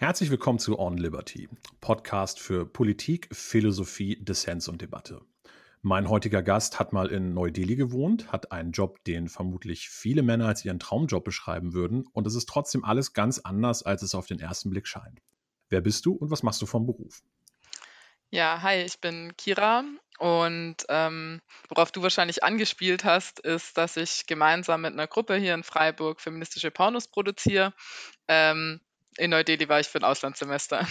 Herzlich willkommen zu On Liberty, Podcast für Politik, Philosophie, Dissens und Debatte. Mein heutiger Gast hat mal in Neu-Delhi gewohnt, hat einen Job, den vermutlich viele Männer als ihren Traumjob beschreiben würden, und es ist trotzdem alles ganz anders, als es auf den ersten Blick scheint. Wer bist du und was machst du vom Beruf? Ja, hi, ich bin Kira und ähm, worauf du wahrscheinlich angespielt hast, ist, dass ich gemeinsam mit einer Gruppe hier in Freiburg feministische Pornos produziere. Ähm, in Neu-Delhi war ich für ein Auslandssemester.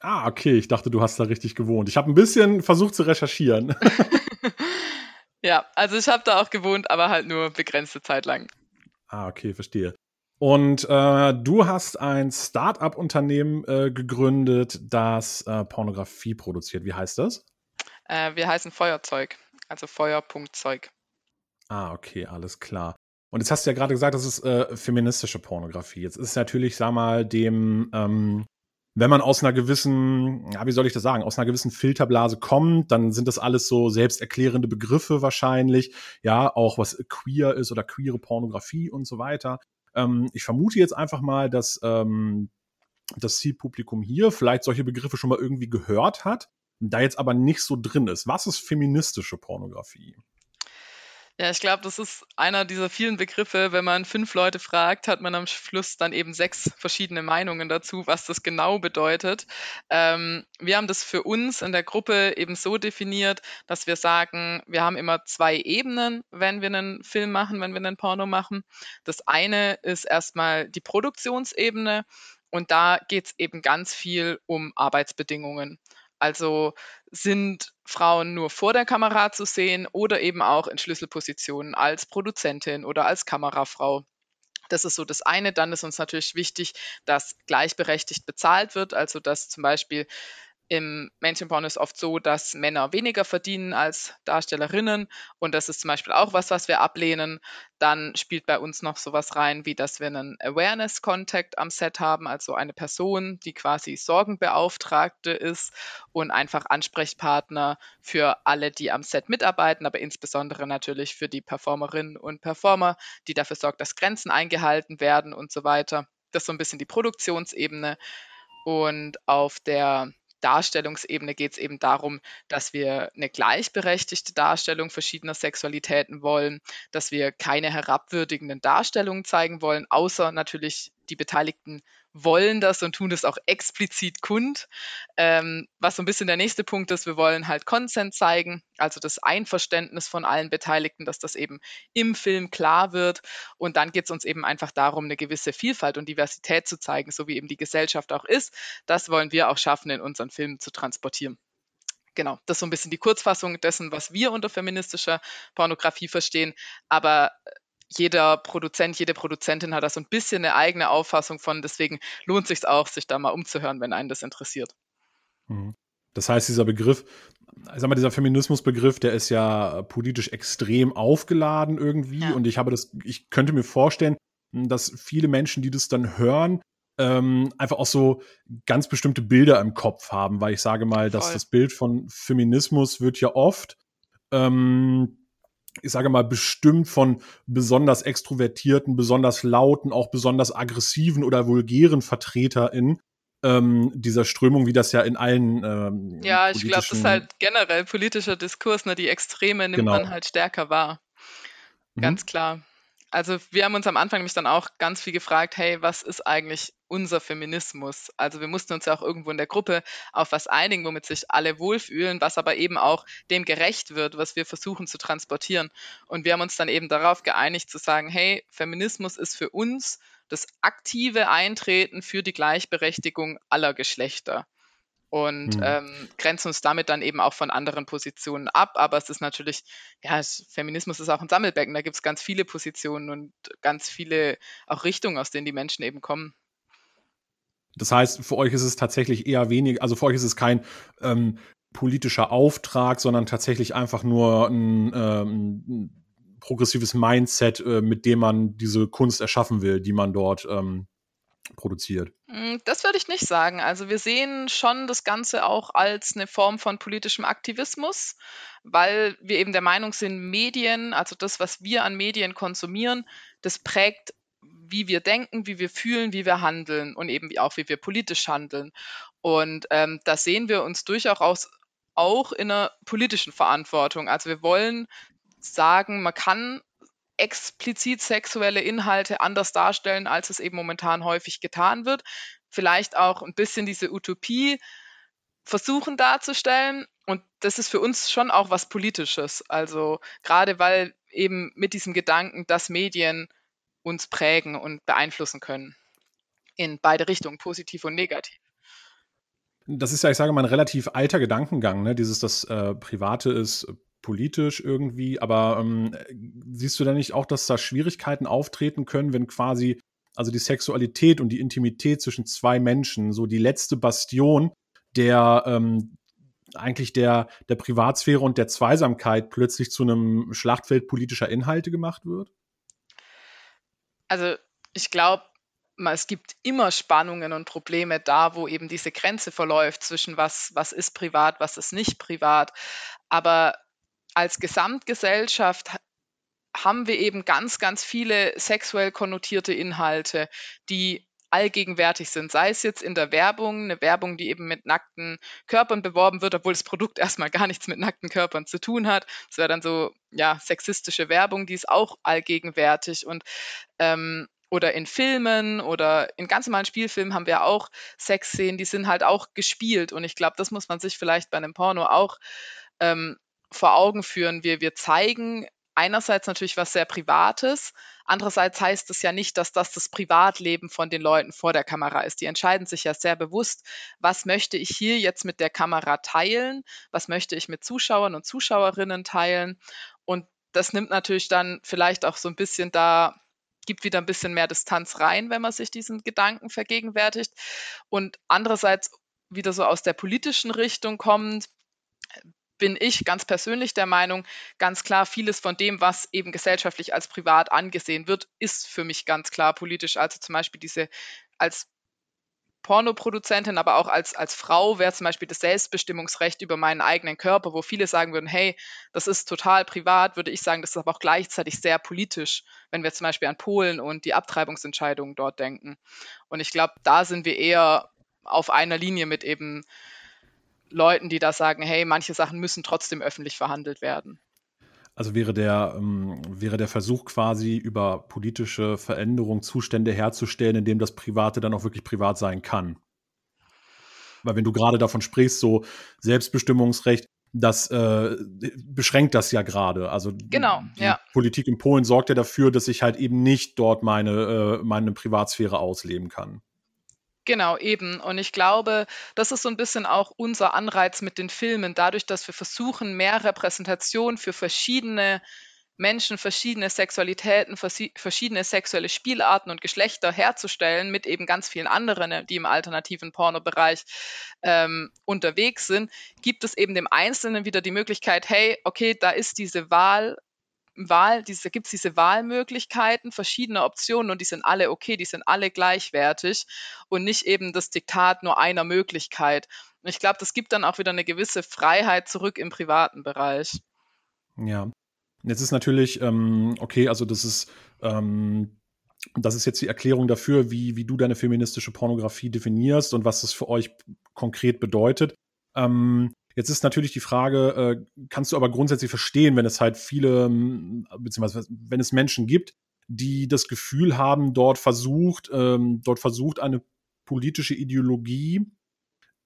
Ah, okay. Ich dachte, du hast da richtig gewohnt. Ich habe ein bisschen versucht zu recherchieren. ja, also ich habe da auch gewohnt, aber halt nur begrenzte Zeit lang. Ah, okay, verstehe. Und äh, du hast ein Start-up-Unternehmen äh, gegründet, das äh, Pornografie produziert. Wie heißt das? Äh, wir heißen Feuerzeug, also Feuer.zeug. Ah, okay, alles klar. Und jetzt hast du ja gerade gesagt, das ist äh, feministische Pornografie. Jetzt ist natürlich, sag mal, dem, ähm, wenn man aus einer gewissen, ja, wie soll ich das sagen, aus einer gewissen Filterblase kommt, dann sind das alles so selbsterklärende Begriffe wahrscheinlich. Ja, auch was queer ist oder queere Pornografie und so weiter. Ähm, ich vermute jetzt einfach mal, dass ähm, das Zielpublikum hier vielleicht solche Begriffe schon mal irgendwie gehört hat, da jetzt aber nicht so drin ist. Was ist feministische Pornografie? Ja, ich glaube, das ist einer dieser vielen Begriffe. Wenn man fünf Leute fragt, hat man am Schluss dann eben sechs verschiedene Meinungen dazu, was das genau bedeutet. Ähm, wir haben das für uns in der Gruppe eben so definiert, dass wir sagen, wir haben immer zwei Ebenen, wenn wir einen Film machen, wenn wir einen Porno machen. Das eine ist erstmal die Produktionsebene und da geht es eben ganz viel um Arbeitsbedingungen. Also sind Frauen nur vor der Kamera zu sehen oder eben auch in Schlüsselpositionen als Produzentin oder als Kamerafrau. Das ist so das eine. Dann ist uns natürlich wichtig, dass gleichberechtigt bezahlt wird, also dass zum Beispiel im Mädchenporn ist oft so, dass Männer weniger verdienen als Darstellerinnen und das ist zum Beispiel auch was, was wir ablehnen. Dann spielt bei uns noch sowas rein, wie dass wir einen Awareness-Contact am Set haben, also eine Person, die quasi Sorgenbeauftragte ist und einfach Ansprechpartner für alle, die am Set mitarbeiten, aber insbesondere natürlich für die Performerinnen und Performer, die dafür sorgt, dass Grenzen eingehalten werden und so weiter. Das ist so ein bisschen die Produktionsebene. Und auf der Darstellungsebene geht es eben darum, dass wir eine gleichberechtigte Darstellung verschiedener Sexualitäten wollen, dass wir keine herabwürdigenden Darstellungen zeigen wollen, außer natürlich die Beteiligten wollen das und tun das auch explizit kund. Ähm, was so ein bisschen der nächste Punkt ist, wir wollen halt Consent zeigen, also das Einverständnis von allen Beteiligten, dass das eben im Film klar wird. Und dann geht es uns eben einfach darum, eine gewisse Vielfalt und Diversität zu zeigen, so wie eben die Gesellschaft auch ist. Das wollen wir auch schaffen, in unseren Filmen zu transportieren genau, das ist so ein bisschen die Kurzfassung dessen, was wir unter feministischer Pornografie verstehen. Aber jeder Produzent, jede Produzentin hat da so ein bisschen eine eigene Auffassung von. Deswegen lohnt sich auch, sich da mal umzuhören, wenn einen das interessiert. Mhm. Das heißt, dieser Begriff, ich sag mal, dieser Feminismusbegriff, der ist ja politisch extrem aufgeladen irgendwie. Ja. Und ich habe das, ich könnte mir vorstellen, dass viele Menschen, die das dann hören, ähm, einfach auch so ganz bestimmte Bilder im Kopf haben, weil ich sage mal, Voll. dass das Bild von Feminismus wird ja oft ähm, ich sage mal, bestimmt von besonders extrovertierten, besonders lauten, auch besonders aggressiven oder vulgären VertreterInnen ähm, dieser Strömung, wie das ja in allen ähm, Ja, ich glaube, das ist halt generell politischer Diskurs, ne? Die Extreme nimmt genau. man halt stärker wahr. Ganz mhm. klar. Also wir haben uns am Anfang nämlich dann auch ganz viel gefragt, hey, was ist eigentlich unser Feminismus? Also wir mussten uns ja auch irgendwo in der Gruppe auf was einigen, womit sich alle wohlfühlen, was aber eben auch dem gerecht wird, was wir versuchen zu transportieren. Und wir haben uns dann eben darauf geeinigt zu sagen, hey, Feminismus ist für uns das aktive Eintreten für die Gleichberechtigung aller Geschlechter und mhm. ähm, grenzen uns damit dann eben auch von anderen Positionen ab. Aber es ist natürlich, ja, Feminismus ist auch ein Sammelbecken. Da gibt es ganz viele Positionen und ganz viele auch Richtungen, aus denen die Menschen eben kommen. Das heißt, für euch ist es tatsächlich eher wenig, also für euch ist es kein ähm, politischer Auftrag, sondern tatsächlich einfach nur ein, ähm, ein progressives Mindset, äh, mit dem man diese Kunst erschaffen will, die man dort ähm, produziert. Hm, das würde ich nicht sagen. Also wir sehen schon das Ganze auch als eine Form von politischem Aktivismus, weil wir eben der Meinung sind, Medien, also das, was wir an Medien konsumieren, das prägt wie wir denken, wie wir fühlen, wie wir handeln und eben auch wie wir politisch handeln. Und ähm, da sehen wir uns durchaus auch in einer politischen Verantwortung. Also wir wollen sagen, man kann explizit sexuelle Inhalte anders darstellen, als es eben momentan häufig getan wird. Vielleicht auch ein bisschen diese Utopie versuchen darzustellen. Und das ist für uns schon auch was Politisches. Also gerade weil eben mit diesem Gedanken, dass Medien uns prägen und beeinflussen können. In beide Richtungen, positiv und negativ. Das ist ja, ich sage mal, ein relativ alter Gedankengang, ne? Dieses, das äh, Private ist politisch irgendwie, aber ähm, siehst du da nicht auch, dass da Schwierigkeiten auftreten können, wenn quasi, also die Sexualität und die Intimität zwischen zwei Menschen, so die letzte Bastion der ähm, eigentlich der, der Privatsphäre und der Zweisamkeit plötzlich zu einem Schlachtfeld politischer Inhalte gemacht wird? Also ich glaube, es gibt immer Spannungen und Probleme da, wo eben diese Grenze verläuft zwischen was, was ist privat, was ist nicht privat. Aber als Gesamtgesellschaft haben wir eben ganz, ganz viele sexuell konnotierte Inhalte, die allgegenwärtig sind, sei es jetzt in der Werbung, eine Werbung, die eben mit nackten Körpern beworben wird, obwohl das Produkt erstmal gar nichts mit nackten Körpern zu tun hat. Das wäre dann so, ja, sexistische Werbung, die ist auch allgegenwärtig. Und ähm, oder in Filmen oder in ganz normalen Spielfilmen haben wir auch Sexszenen, die sind halt auch gespielt. Und ich glaube, das muss man sich vielleicht bei einem Porno auch ähm, vor Augen führen. Wir, wir zeigen einerseits natürlich was sehr Privates, andererseits heißt es ja nicht, dass das das Privatleben von den Leuten vor der Kamera ist. Die entscheiden sich ja sehr bewusst, was möchte ich hier jetzt mit der Kamera teilen, was möchte ich mit Zuschauern und Zuschauerinnen teilen. Und das nimmt natürlich dann vielleicht auch so ein bisschen da, gibt wieder ein bisschen mehr Distanz rein, wenn man sich diesen Gedanken vergegenwärtigt. Und andererseits wieder so aus der politischen Richtung kommt, bin ich ganz persönlich der Meinung, ganz klar, vieles von dem, was eben gesellschaftlich als privat angesehen wird, ist für mich ganz klar politisch. Also zum Beispiel diese als Pornoproduzentin, aber auch als, als Frau wäre zum Beispiel das Selbstbestimmungsrecht über meinen eigenen Körper, wo viele sagen würden, hey, das ist total privat, würde ich sagen, das ist aber auch gleichzeitig sehr politisch, wenn wir zum Beispiel an Polen und die Abtreibungsentscheidungen dort denken. Und ich glaube, da sind wir eher auf einer Linie mit eben Leuten, die da sagen, hey, manche Sachen müssen trotzdem öffentlich verhandelt werden. Also wäre der, ähm, wäre der Versuch quasi über politische Veränderungen Zustände herzustellen, in dem das Private dann auch wirklich privat sein kann. Weil wenn du gerade davon sprichst, so Selbstbestimmungsrecht, das äh, beschränkt das ja gerade. Also genau, die ja. Politik in Polen sorgt ja dafür, dass ich halt eben nicht dort meine, äh, meine Privatsphäre ausleben kann. Genau, eben. Und ich glaube, das ist so ein bisschen auch unser Anreiz mit den Filmen, dadurch, dass wir versuchen, mehr Repräsentation für verschiedene Menschen, verschiedene Sexualitäten, verschiedene sexuelle Spielarten und Geschlechter herzustellen, mit eben ganz vielen anderen, die im alternativen Pornobereich ähm, unterwegs sind, gibt es eben dem Einzelnen wieder die Möglichkeit, hey, okay, da ist diese Wahl Wahl, diese, gibt es diese Wahlmöglichkeiten, verschiedene Optionen und die sind alle okay, die sind alle gleichwertig und nicht eben das Diktat nur einer Möglichkeit. Und ich glaube, das gibt dann auch wieder eine gewisse Freiheit zurück im privaten Bereich. Ja. Jetzt ist natürlich, ähm, okay, also das ist, ähm, das ist jetzt die Erklärung dafür, wie, wie du deine feministische Pornografie definierst und was das für euch konkret bedeutet. Ähm, Jetzt ist natürlich die Frage, äh, kannst du aber grundsätzlich verstehen, wenn es halt viele, ähm, beziehungsweise wenn es Menschen gibt, die das Gefühl haben, dort versucht, ähm, dort versucht eine politische Ideologie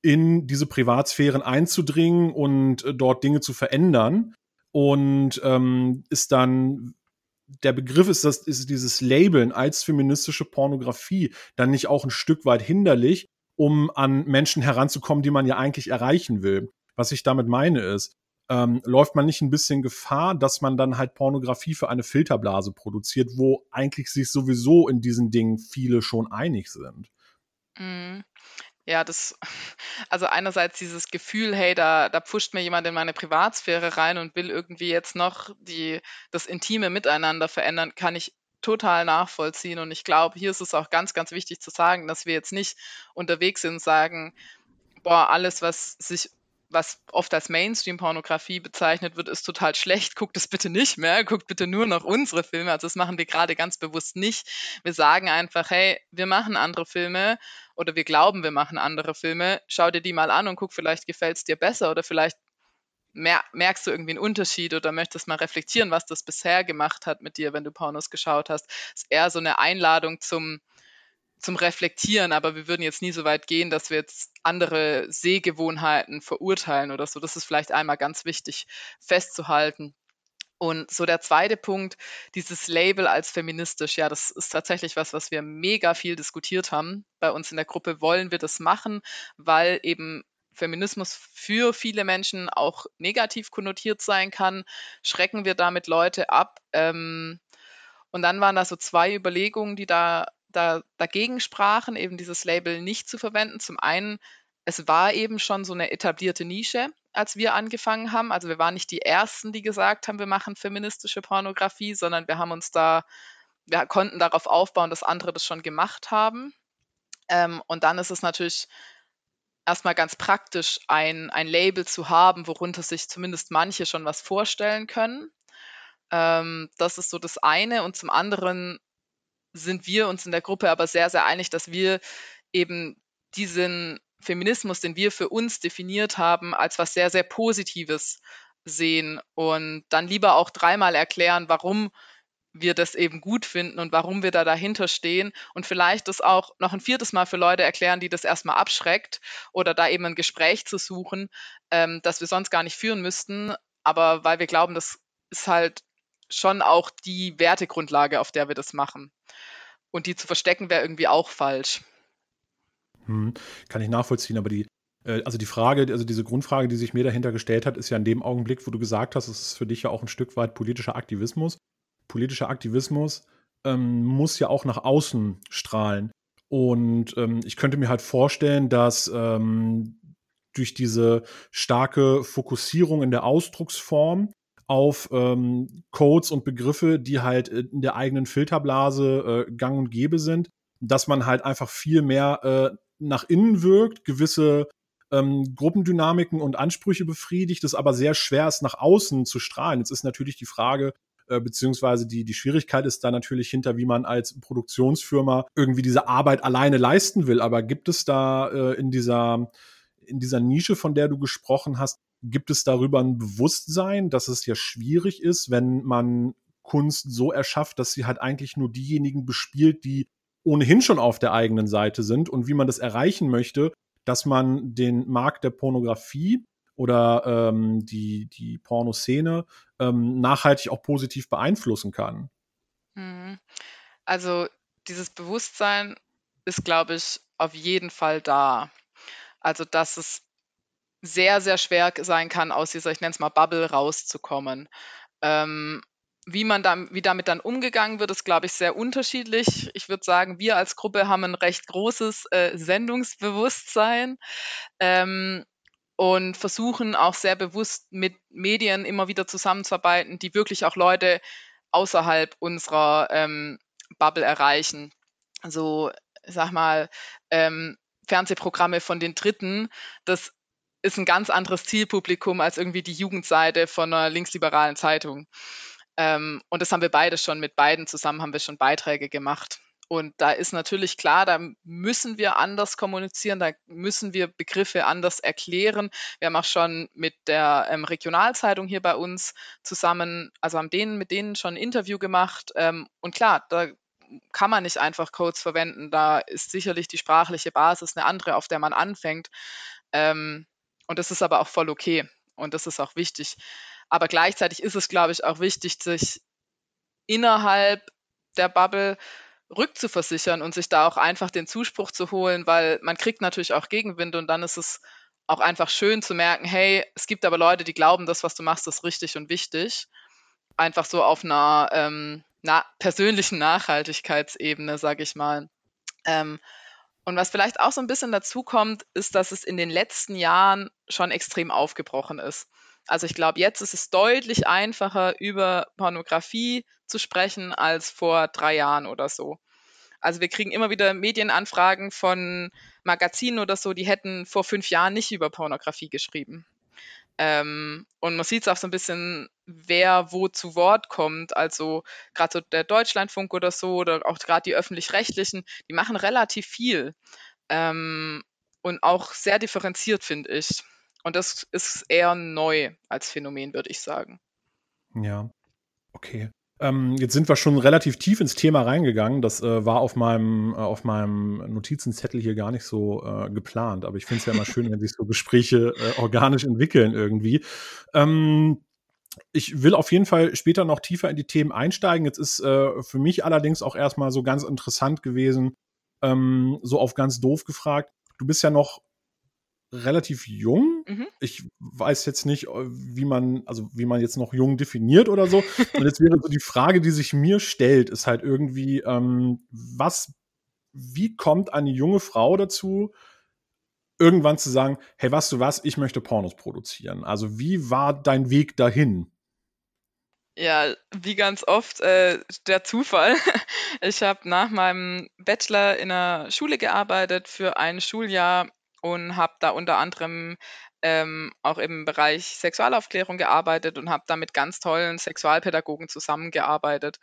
in diese Privatsphären einzudringen und äh, dort Dinge zu verändern. Und ähm, ist dann der Begriff ist, das, ist dieses Labeln als feministische Pornografie dann nicht auch ein Stück weit hinderlich, um an Menschen heranzukommen, die man ja eigentlich erreichen will. Was ich damit meine ist, ähm, läuft man nicht ein bisschen Gefahr, dass man dann halt Pornografie für eine Filterblase produziert, wo eigentlich sich sowieso in diesen Dingen viele schon einig sind? Mhm. Ja, das, also einerseits dieses Gefühl, hey, da, da pfuscht mir jemand in meine Privatsphäre rein und will irgendwie jetzt noch die, das intime Miteinander verändern, kann ich total nachvollziehen. Und ich glaube, hier ist es auch ganz, ganz wichtig zu sagen, dass wir jetzt nicht unterwegs sind und sagen, boah, alles, was sich was oft als Mainstream-Pornografie bezeichnet wird, ist total schlecht. Guckt es bitte nicht mehr. Guckt bitte nur noch unsere Filme. Also das machen wir gerade ganz bewusst nicht. Wir sagen einfach, hey, wir machen andere Filme oder wir glauben, wir machen andere Filme. Schau dir die mal an und guck, vielleicht gefällt es dir besser oder vielleicht merkst du irgendwie einen Unterschied oder möchtest mal reflektieren, was das bisher gemacht hat mit dir, wenn du Pornos geschaut hast. Das ist eher so eine Einladung zum zum Reflektieren, aber wir würden jetzt nie so weit gehen, dass wir jetzt andere Sehgewohnheiten verurteilen oder so. Das ist vielleicht einmal ganz wichtig festzuhalten. Und so der zweite Punkt, dieses Label als feministisch, ja, das ist tatsächlich was, was wir mega viel diskutiert haben. Bei uns in der Gruppe wollen wir das machen, weil eben Feminismus für viele Menschen auch negativ konnotiert sein kann. Schrecken wir damit Leute ab? Ähm, und dann waren da so zwei Überlegungen, die da da, dagegen sprachen, eben dieses Label nicht zu verwenden. Zum einen, es war eben schon so eine etablierte Nische, als wir angefangen haben. Also wir waren nicht die Ersten, die gesagt haben, wir machen feministische Pornografie, sondern wir haben uns da, wir konnten darauf aufbauen, dass andere das schon gemacht haben. Ähm, und dann ist es natürlich erstmal ganz praktisch, ein, ein Label zu haben, worunter sich zumindest manche schon was vorstellen können. Ähm, das ist so das eine. Und zum anderen sind wir uns in der Gruppe aber sehr, sehr einig, dass wir eben diesen Feminismus, den wir für uns definiert haben, als was sehr, sehr Positives sehen und dann lieber auch dreimal erklären, warum wir das eben gut finden und warum wir da dahinter stehen und vielleicht das auch noch ein viertes Mal für Leute erklären, die das erstmal abschreckt oder da eben ein Gespräch zu suchen, ähm, das wir sonst gar nicht führen müssten, aber weil wir glauben, das ist halt schon auch die Wertegrundlage, auf der wir das machen. Und die zu verstecken wäre irgendwie auch falsch. Hm, kann ich nachvollziehen, aber die, äh, also die Frage, also diese Grundfrage, die sich mir dahinter gestellt hat, ist ja in dem Augenblick, wo du gesagt hast, es ist für dich ja auch ein Stück weit politischer Aktivismus. Politischer Aktivismus ähm, muss ja auch nach außen strahlen. Und ähm, ich könnte mir halt vorstellen, dass ähm, durch diese starke Fokussierung in der Ausdrucksform auf ähm, Codes und Begriffe, die halt in der eigenen Filterblase äh, gang und gäbe sind, dass man halt einfach viel mehr äh, nach innen wirkt, gewisse ähm, Gruppendynamiken und Ansprüche befriedigt, es aber sehr schwer ist, nach außen zu strahlen. Jetzt ist natürlich die Frage, äh, beziehungsweise die, die Schwierigkeit ist da natürlich hinter, wie man als Produktionsfirma irgendwie diese Arbeit alleine leisten will. Aber gibt es da äh, in dieser in dieser Nische, von der du gesprochen hast, Gibt es darüber ein Bewusstsein, dass es ja schwierig ist, wenn man Kunst so erschafft, dass sie halt eigentlich nur diejenigen bespielt, die ohnehin schon auf der eigenen Seite sind und wie man das erreichen möchte, dass man den Markt der Pornografie oder ähm, die, die Pornoszene ähm, nachhaltig auch positiv beeinflussen kann. Mhm. Also dieses Bewusstsein ist, glaube ich, auf jeden Fall da. Also dass es sehr, sehr schwer sein kann, aus dieser, ich nenne es mal, Bubble rauszukommen. Ähm, wie man da, wie damit dann umgegangen wird, ist, glaube ich, sehr unterschiedlich. Ich würde sagen, wir als Gruppe haben ein recht großes äh, Sendungsbewusstsein ähm, und versuchen auch sehr bewusst mit Medien immer wieder zusammenzuarbeiten, die wirklich auch Leute außerhalb unserer ähm, Bubble erreichen. Also, sag mal, ähm, Fernsehprogramme von den Dritten, das ist ein ganz anderes Zielpublikum als irgendwie die Jugendseite von einer linksliberalen Zeitung. Ähm, und das haben wir beide schon, mit beiden zusammen haben wir schon Beiträge gemacht. Und da ist natürlich klar, da müssen wir anders kommunizieren, da müssen wir Begriffe anders erklären. Wir haben auch schon mit der ähm, Regionalzeitung hier bei uns zusammen, also haben denen mit denen schon ein Interview gemacht. Ähm, und klar, da kann man nicht einfach Codes verwenden. Da ist sicherlich die sprachliche Basis eine andere, auf der man anfängt. Ähm, und das ist aber auch voll okay und das ist auch wichtig. Aber gleichzeitig ist es, glaube ich, auch wichtig, sich innerhalb der Bubble rückzuversichern und sich da auch einfach den Zuspruch zu holen, weil man kriegt natürlich auch Gegenwind und dann ist es auch einfach schön zu merken, hey, es gibt aber Leute, die glauben, das, was du machst, ist richtig und wichtig. Einfach so auf einer ähm, na persönlichen Nachhaltigkeitsebene, sage ich mal. Ähm, und was vielleicht auch so ein bisschen dazu kommt, ist, dass es in den letzten Jahren schon extrem aufgebrochen ist. Also ich glaube, jetzt ist es deutlich einfacher, über Pornografie zu sprechen als vor drei Jahren oder so. Also wir kriegen immer wieder Medienanfragen von Magazinen oder so, die hätten vor fünf Jahren nicht über Pornografie geschrieben. Ähm, und man sieht es auch so ein bisschen, wer wo zu Wort kommt. Also gerade so der Deutschlandfunk oder so oder auch gerade die öffentlich-rechtlichen, die machen relativ viel. Ähm, und auch sehr differenziert, finde ich. Und das ist eher neu als Phänomen, würde ich sagen. Ja, okay. Ähm, jetzt sind wir schon relativ tief ins Thema reingegangen. Das äh, war auf meinem, äh, auf meinem Notizenzettel hier gar nicht so äh, geplant. Aber ich finde es ja immer schön, wenn sich so Gespräche äh, organisch entwickeln irgendwie. Ähm, ich will auf jeden Fall später noch tiefer in die Themen einsteigen. Jetzt ist äh, für mich allerdings auch erstmal so ganz interessant gewesen, ähm, so auf ganz doof gefragt. Du bist ja noch relativ jung. Mhm. Ich weiß jetzt nicht, äh, wie man, also wie man jetzt noch jung definiert oder so. Und jetzt wäre so die Frage, die sich mir stellt, ist halt irgendwie, ähm, was, wie kommt eine junge Frau dazu, irgendwann zu sagen, hey, weißt du was, ich möchte Pornos produzieren. Also wie war dein Weg dahin? Ja, wie ganz oft äh, der Zufall. Ich habe nach meinem Bachelor in einer Schule gearbeitet für ein Schuljahr und habe da unter anderem ähm, auch im Bereich Sexualaufklärung gearbeitet und habe da mit ganz tollen Sexualpädagogen zusammengearbeitet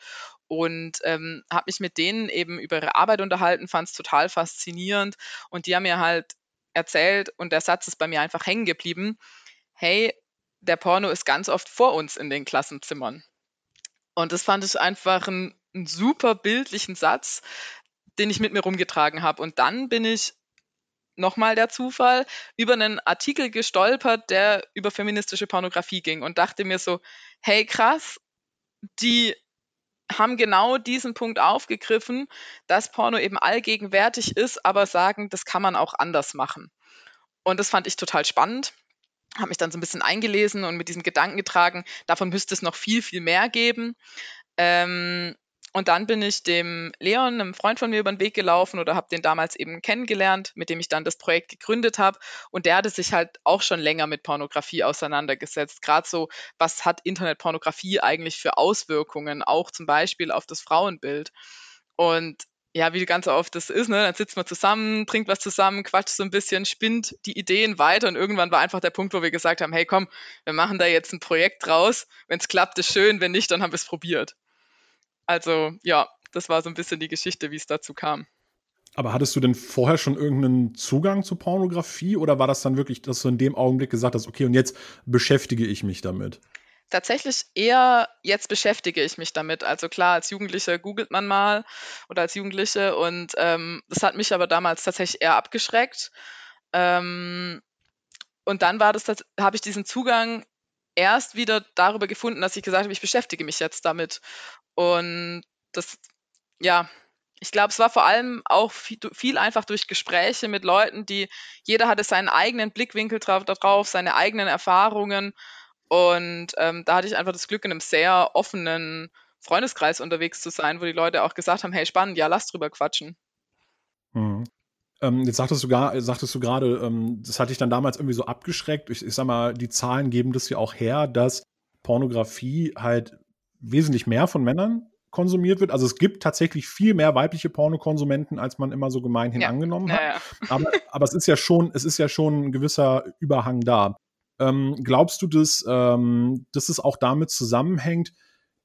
und ähm, habe mich mit denen eben über ihre Arbeit unterhalten, fand es total faszinierend und die haben mir halt erzählt und der Satz ist bei mir einfach hängen geblieben, hey, der Porno ist ganz oft vor uns in den Klassenzimmern. Und das fand ich einfach einen, einen super bildlichen Satz, den ich mit mir rumgetragen habe. Und dann bin ich nochmal der Zufall, über einen Artikel gestolpert, der über feministische Pornografie ging und dachte mir so, hey krass, die haben genau diesen Punkt aufgegriffen, dass Porno eben allgegenwärtig ist, aber sagen, das kann man auch anders machen. Und das fand ich total spannend, habe mich dann so ein bisschen eingelesen und mit diesen Gedanken getragen, davon müsste es noch viel, viel mehr geben. Ähm, und dann bin ich dem Leon, einem Freund von mir, über den Weg gelaufen oder habe den damals eben kennengelernt, mit dem ich dann das Projekt gegründet habe. Und der hatte sich halt auch schon länger mit Pornografie auseinandergesetzt. Gerade so, was hat Internetpornografie eigentlich für Auswirkungen, auch zum Beispiel auf das Frauenbild. Und ja, wie ganz oft das ist, ne? Dann sitzt man zusammen, trinkt was zusammen, quatscht so ein bisschen, spinnt die Ideen weiter und irgendwann war einfach der Punkt, wo wir gesagt haben, hey komm, wir machen da jetzt ein Projekt draus. Wenn es klappt, ist schön, wenn nicht, dann haben wir es probiert. Also ja, das war so ein bisschen die Geschichte, wie es dazu kam. Aber hattest du denn vorher schon irgendeinen Zugang zu Pornografie oder war das dann wirklich, dass du in dem Augenblick gesagt hast, okay, und jetzt beschäftige ich mich damit? Tatsächlich eher jetzt beschäftige ich mich damit. Also klar, als Jugendliche googelt man mal oder als Jugendliche und ähm, das hat mich aber damals tatsächlich eher abgeschreckt. Ähm, und dann war das, habe ich diesen Zugang erst wieder darüber gefunden, dass ich gesagt habe, ich beschäftige mich jetzt damit. Und das, ja, ich glaube, es war vor allem auch viel, einfach durch Gespräche mit Leuten, die jeder hatte seinen eigenen Blickwinkel drauf, darauf, seine eigenen Erfahrungen. Und ähm, da hatte ich einfach das Glück, in einem sehr offenen Freundeskreis unterwegs zu sein, wo die Leute auch gesagt haben, hey, spannend, ja, lass drüber quatschen. Mhm. Ähm, jetzt sagtest du, sagtest du gerade, ähm, das hatte ich dann damals irgendwie so abgeschreckt. Ich, ich sag mal, die Zahlen geben das ja auch her, dass Pornografie halt wesentlich mehr von Männern konsumiert wird. Also es gibt tatsächlich viel mehr weibliche Pornokonsumenten, als man immer so gemeinhin ja. angenommen hat. Ja, ja. Aber, aber es ist ja schon, es ist ja schon ein gewisser Überhang da. Ähm, glaubst du, dass, ähm, dass es auch damit zusammenhängt,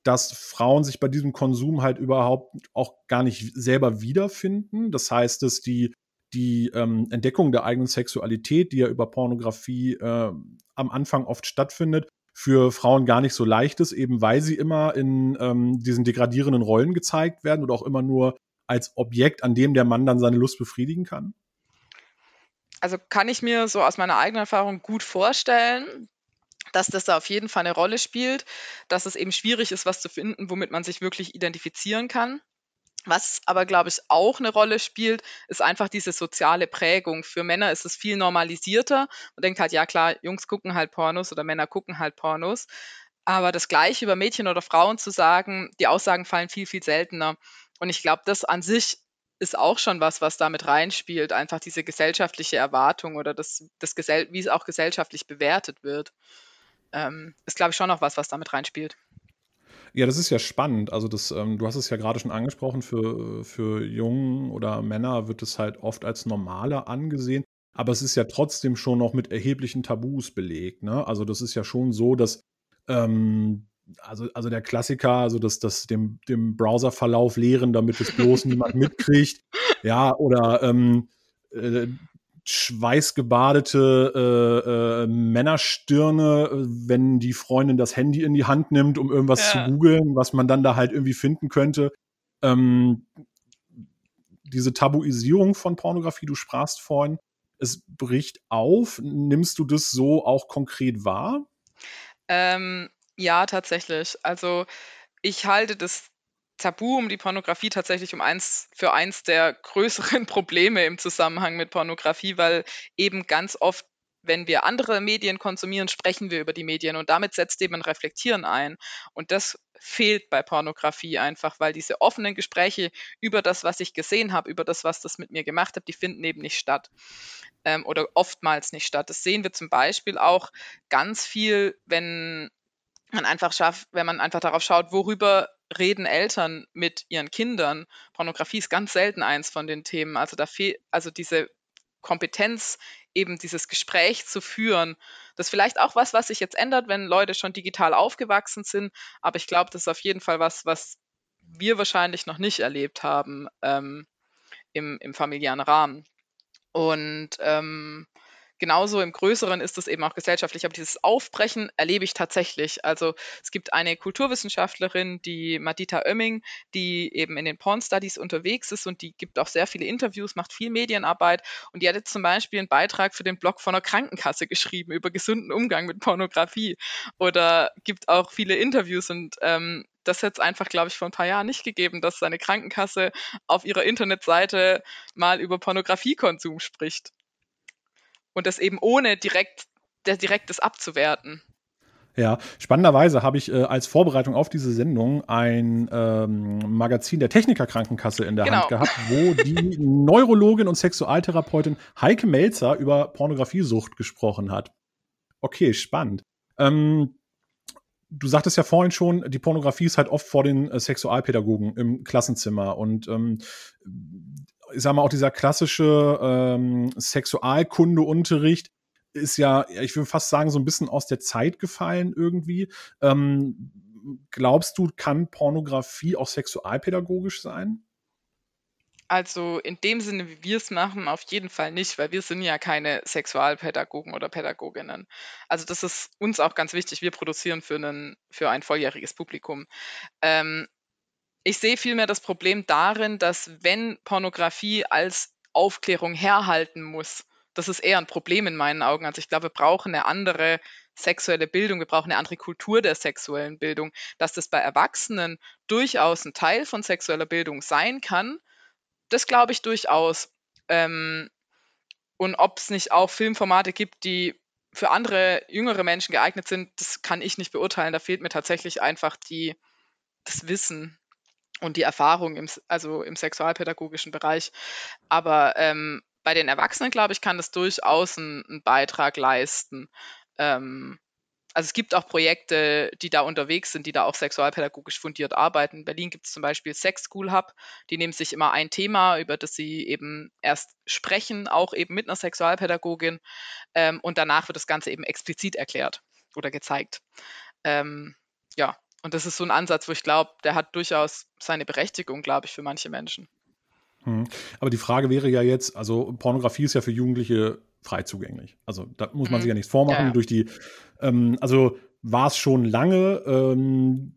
dass Frauen sich bei diesem Konsum halt überhaupt auch gar nicht selber wiederfinden? Das heißt, dass die, die ähm, Entdeckung der eigenen Sexualität, die ja über Pornografie äh, am Anfang oft stattfindet, für Frauen gar nicht so leicht ist, eben weil sie immer in ähm, diesen degradierenden Rollen gezeigt werden oder auch immer nur als Objekt, an dem der Mann dann seine Lust befriedigen kann? Also kann ich mir so aus meiner eigenen Erfahrung gut vorstellen, dass das da auf jeden Fall eine Rolle spielt, dass es eben schwierig ist, was zu finden, womit man sich wirklich identifizieren kann. Was aber, glaube ich, auch eine Rolle spielt, ist einfach diese soziale Prägung. Für Männer ist es viel normalisierter. Man denkt halt, ja klar, Jungs gucken halt Pornos oder Männer gucken halt Pornos. Aber das Gleiche über Mädchen oder Frauen zu sagen, die Aussagen fallen viel, viel seltener. Und ich glaube, das an sich ist auch schon was, was damit reinspielt. Einfach diese gesellschaftliche Erwartung oder das, das Gesell wie es auch gesellschaftlich bewertet wird. Ähm, ist, glaube ich, schon noch was, was damit reinspielt. Ja, das ist ja spannend. Also das, ähm, du hast es ja gerade schon angesprochen, für, für Jungen oder Männer wird es halt oft als normaler angesehen. aber es ist ja trotzdem schon noch mit erheblichen Tabus belegt. Ne? Also das ist ja schon so, dass ähm, also, also der Klassiker, also das, das dem, dem Browserverlauf leeren, damit es bloß niemand mitkriegt. Ja, oder ähm, äh, schweißgebadete äh, äh, Männerstirne, wenn die Freundin das Handy in die Hand nimmt, um irgendwas ja. zu googeln, was man dann da halt irgendwie finden könnte. Ähm, diese Tabuisierung von Pornografie, du sprachst vorhin, es bricht auf. Nimmst du das so auch konkret wahr? Ähm, ja, tatsächlich. Also ich halte das Tabu um die Pornografie tatsächlich um eins für eins der größeren Probleme im Zusammenhang mit Pornografie, weil eben ganz oft wenn wir andere Medien konsumieren, sprechen wir über die Medien und damit setzt eben ein Reflektieren ein. Und das fehlt bei Pornografie einfach, weil diese offenen Gespräche über das, was ich gesehen habe, über das, was das mit mir gemacht hat, die finden eben nicht statt ähm, oder oftmals nicht statt. Das sehen wir zum Beispiel auch ganz viel, wenn man einfach schafft, wenn man einfach darauf schaut, worüber reden Eltern mit ihren Kindern. Pornografie ist ganz selten eins von den Themen. Also da fehlt, also diese Kompetenz, eben dieses Gespräch zu führen. Das ist vielleicht auch was, was sich jetzt ändert, wenn Leute schon digital aufgewachsen sind. Aber ich glaube, das ist auf jeden Fall was, was wir wahrscheinlich noch nicht erlebt haben ähm, im, im familiären Rahmen. Und ähm, genauso im Größeren ist es eben auch gesellschaftlich. Aber dieses Aufbrechen erlebe ich tatsächlich. Also es gibt eine Kulturwissenschaftlerin, die Madita Oemming, die eben in den Porn Studies unterwegs ist und die gibt auch sehr viele Interviews, macht viel Medienarbeit. Und die hat jetzt zum Beispiel einen Beitrag für den Blog von einer Krankenkasse geschrieben über gesunden Umgang mit Pornografie oder gibt auch viele Interviews und ähm, das hätte es einfach, glaube ich, vor ein paar Jahren nicht gegeben, dass seine Krankenkasse auf ihrer Internetseite mal über Pornografiekonsum spricht und das eben ohne direkt, der direktes abzuwerten. Ja, spannenderweise habe ich äh, als Vorbereitung auf diese Sendung ein ähm, Magazin der Technikerkrankenkasse in der genau. Hand gehabt, wo die Neurologin und Sexualtherapeutin Heike Melzer über Pornografiesucht gesprochen hat. Okay, spannend. Ähm, du sagtest ja vorhin schon, die Pornografie ist halt oft vor den äh, Sexualpädagogen im Klassenzimmer und ähm, ich sag mal, auch dieser klassische ähm, Sexualkundeunterricht ist ja, ich würde fast sagen, so ein bisschen aus der Zeit gefallen irgendwie. Ähm, glaubst du, kann Pornografie auch sexualpädagogisch sein? Also in dem Sinne, wie wir es machen, auf jeden Fall nicht, weil wir sind ja keine Sexualpädagogen oder Pädagoginnen. Also das ist uns auch ganz wichtig. Wir produzieren für, einen, für ein volljähriges Publikum. Ähm, ich sehe vielmehr das Problem darin, dass wenn Pornografie als Aufklärung herhalten muss, das ist eher ein Problem in meinen Augen. Also ich glaube, wir brauchen eine andere sexuelle Bildung, wir brauchen eine andere Kultur der sexuellen Bildung, dass das bei Erwachsenen durchaus ein Teil von sexueller Bildung sein kann. Das glaube ich durchaus. Ähm, und ob es nicht auch Filmformate gibt, die für andere jüngere Menschen geeignet sind, das kann ich nicht beurteilen. Da fehlt mir tatsächlich einfach die, das Wissen und die Erfahrung im, also im sexualpädagogischen Bereich. Aber ähm, bei den Erwachsenen, glaube ich, kann das durchaus einen Beitrag leisten. Ähm, also es gibt auch Projekte, die da unterwegs sind, die da auch sexualpädagogisch fundiert arbeiten. In Berlin gibt es zum Beispiel Sex School Hub, die nehmen sich immer ein Thema, über das sie eben erst sprechen, auch eben mit einer Sexualpädagogin ähm, und danach wird das Ganze eben explizit erklärt oder gezeigt. Ähm, ja, und das ist so ein Ansatz, wo ich glaube, der hat durchaus seine Berechtigung, glaube ich, für manche Menschen. Hm. Aber die Frage wäre ja jetzt, also Pornografie ist ja für Jugendliche frei zugänglich. Also da muss man mhm. sich ja nichts vormachen. Ja. Durch die, ähm, also war es schon lange, ähm,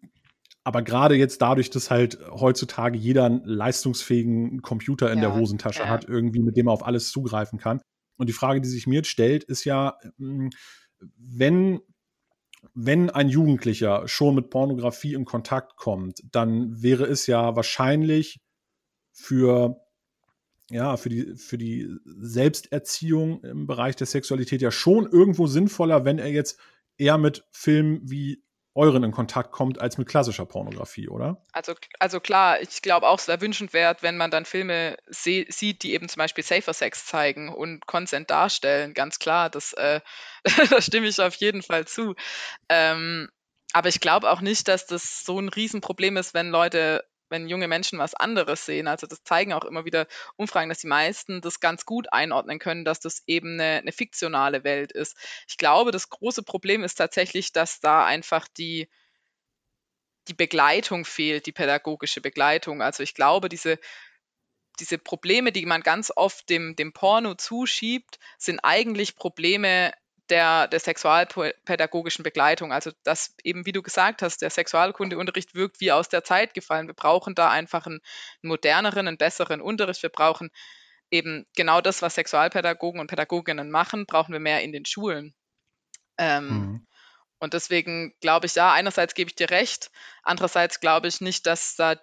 aber gerade jetzt dadurch, dass halt heutzutage jeder einen leistungsfähigen Computer in ja. der Hosentasche hat, irgendwie, mit dem er auf alles zugreifen kann. Und die Frage, die sich mir jetzt stellt, ist ja, hm, wenn wenn ein Jugendlicher schon mit Pornografie in Kontakt kommt, dann wäre es ja wahrscheinlich für ja, für die, für die Selbsterziehung im Bereich der Sexualität ja schon irgendwo sinnvoller, wenn er jetzt eher mit Filmen wie euren in Kontakt kommt, als mit klassischer Pornografie, oder? Also, also klar, ich glaube auch, es wäre wünschenswert, wenn man dann Filme sieht, die eben zum Beispiel Safer Sex zeigen und Consent darstellen. Ganz klar, das, äh, da stimme ich auf jeden Fall zu. Ähm, aber ich glaube auch nicht, dass das so ein Riesenproblem ist, wenn Leute wenn junge Menschen was anderes sehen. Also das zeigen auch immer wieder Umfragen, dass die meisten das ganz gut einordnen können, dass das eben eine, eine fiktionale Welt ist. Ich glaube, das große Problem ist tatsächlich, dass da einfach die, die Begleitung fehlt, die pädagogische Begleitung. Also ich glaube, diese, diese Probleme, die man ganz oft dem, dem Porno zuschiebt, sind eigentlich Probleme der, der sexualpädagogischen Begleitung. Also dass eben, wie du gesagt hast, der Sexualkundeunterricht wirkt wie aus der Zeit gefallen. Wir brauchen da einfach einen moderneren, einen besseren Unterricht. Wir brauchen eben genau das, was Sexualpädagogen und Pädagoginnen machen, brauchen wir mehr in den Schulen. Ähm, mhm. Und deswegen glaube ich, ja, einerseits gebe ich dir recht, andererseits glaube ich nicht, dass da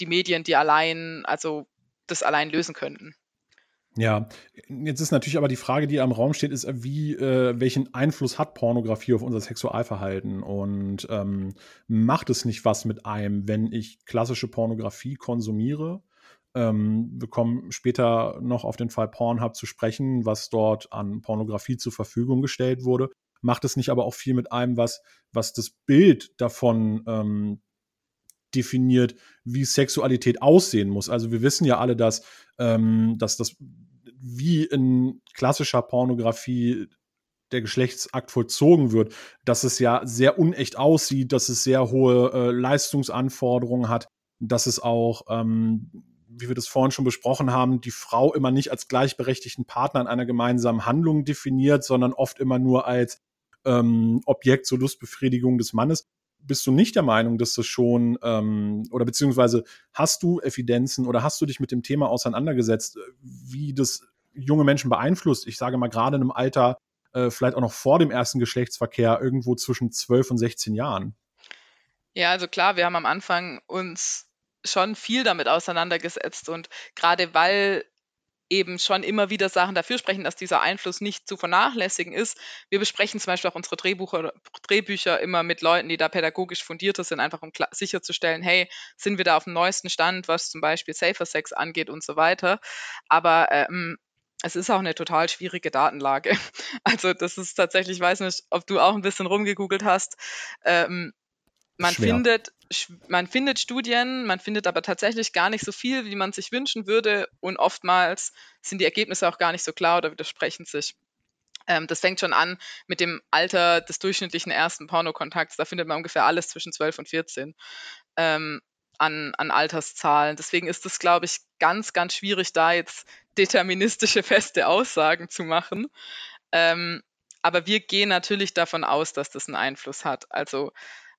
die Medien die allein, also das allein lösen könnten. Ja, jetzt ist natürlich aber die Frage, die am Raum steht, ist, wie, äh, welchen Einfluss hat Pornografie auf unser Sexualverhalten? Und ähm, macht es nicht was mit einem, wenn ich klassische Pornografie konsumiere? Ähm, wir kommen später noch auf den Fall Pornhub zu sprechen, was dort an Pornografie zur Verfügung gestellt wurde. Macht es nicht aber auch viel mit einem, was, was das Bild davon ähm, definiert, wie Sexualität aussehen muss. Also wir wissen ja alle, dass, ähm, dass das wie in klassischer Pornografie der Geschlechtsakt vollzogen wird, dass es ja sehr unecht aussieht, dass es sehr hohe äh, Leistungsanforderungen hat, dass es auch, ähm, wie wir das vorhin schon besprochen haben, die Frau immer nicht als gleichberechtigten Partner in einer gemeinsamen Handlung definiert, sondern oft immer nur als ähm, Objekt zur Lustbefriedigung des Mannes. Bist du nicht der Meinung, dass das schon, ähm, oder beziehungsweise hast du Evidenzen oder hast du dich mit dem Thema auseinandergesetzt, wie das junge Menschen beeinflusst. Ich sage mal gerade in einem Alter, äh, vielleicht auch noch vor dem ersten Geschlechtsverkehr, irgendwo zwischen 12 und 16 Jahren. Ja, also klar, wir haben am Anfang uns schon viel damit auseinandergesetzt und gerade weil eben schon immer wieder Sachen dafür sprechen, dass dieser Einfluss nicht zu vernachlässigen ist. Wir besprechen zum Beispiel auch unsere Drehbucher, Drehbücher immer mit Leuten, die da pädagogisch fundierter sind, einfach um sicherzustellen, hey, sind wir da auf dem neuesten Stand, was zum Beispiel Safer Sex angeht und so weiter. Aber ähm, es ist auch eine total schwierige Datenlage. Also das ist tatsächlich, ich weiß nicht, ob du auch ein bisschen rumgegoogelt hast. Ähm, man Schwer. findet man findet Studien, man findet aber tatsächlich gar nicht so viel, wie man sich wünschen würde und oftmals sind die Ergebnisse auch gar nicht so klar oder widersprechen sich. Ähm, das fängt schon an mit dem Alter des durchschnittlichen ersten Pornokontakts. Da findet man ungefähr alles zwischen 12 und 14. Ähm, an, an Alterszahlen. Deswegen ist es, glaube ich, ganz, ganz schwierig, da jetzt deterministische feste Aussagen zu machen. Ähm, aber wir gehen natürlich davon aus, dass das einen Einfluss hat. Also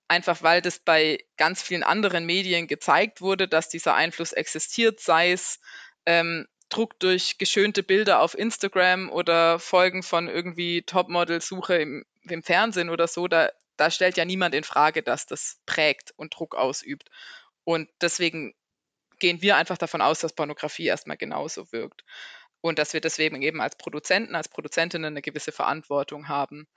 einfach weil das bei ganz vielen anderen Medien gezeigt wurde, dass dieser Einfluss existiert, sei es ähm, Druck durch geschönte Bilder auf Instagram oder Folgen von irgendwie Topmodel-Suche im, im Fernsehen oder so, da, da stellt ja niemand in Frage, dass das prägt und Druck ausübt. Und deswegen gehen wir einfach davon aus, dass Pornografie erstmal genauso wirkt. Und dass wir deswegen eben als Produzenten, als Produzentinnen eine gewisse Verantwortung haben.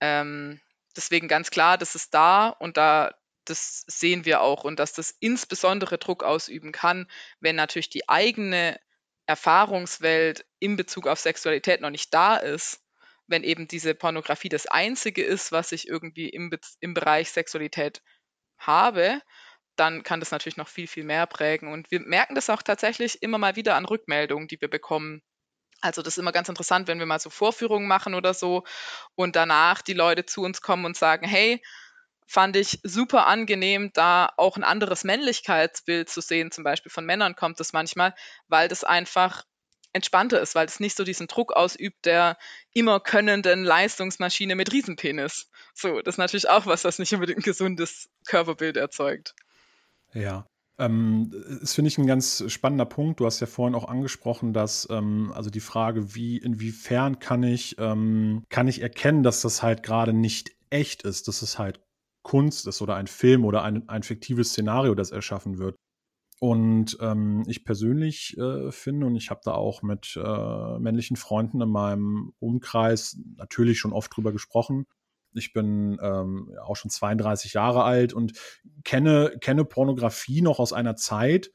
Ähm, deswegen ganz klar, das ist da und da, das sehen wir auch und dass das insbesondere Druck ausüben kann, wenn natürlich die eigene Erfahrungswelt in Bezug auf Sexualität noch nicht da ist, wenn eben diese Pornografie das Einzige ist, was ich irgendwie im, im Bereich Sexualität habe dann kann das natürlich noch viel, viel mehr prägen. Und wir merken das auch tatsächlich immer mal wieder an Rückmeldungen, die wir bekommen. Also das ist immer ganz interessant, wenn wir mal so Vorführungen machen oder so und danach die Leute zu uns kommen und sagen, hey, fand ich super angenehm, da auch ein anderes Männlichkeitsbild zu sehen. Zum Beispiel von Männern kommt das manchmal, weil das einfach entspannter ist, weil es nicht so diesen Druck ausübt der immer könnenden Leistungsmaschine mit Riesenpenis. So, das ist natürlich auch was, was nicht unbedingt ein gesundes Körperbild erzeugt. Ja. Ähm, das finde ich ein ganz spannender Punkt. Du hast ja vorhin auch angesprochen, dass ähm, also die Frage, wie inwiefern kann ich ähm, kann ich erkennen, dass das halt gerade nicht echt ist, dass es halt Kunst ist oder ein Film oder ein, ein fiktives Szenario, das erschaffen wird. Und ähm, ich persönlich äh, finde, und ich habe da auch mit äh, männlichen Freunden in meinem Umkreis natürlich schon oft drüber gesprochen, ich bin ähm, auch schon 32 Jahre alt und kenne, kenne Pornografie noch aus einer Zeit,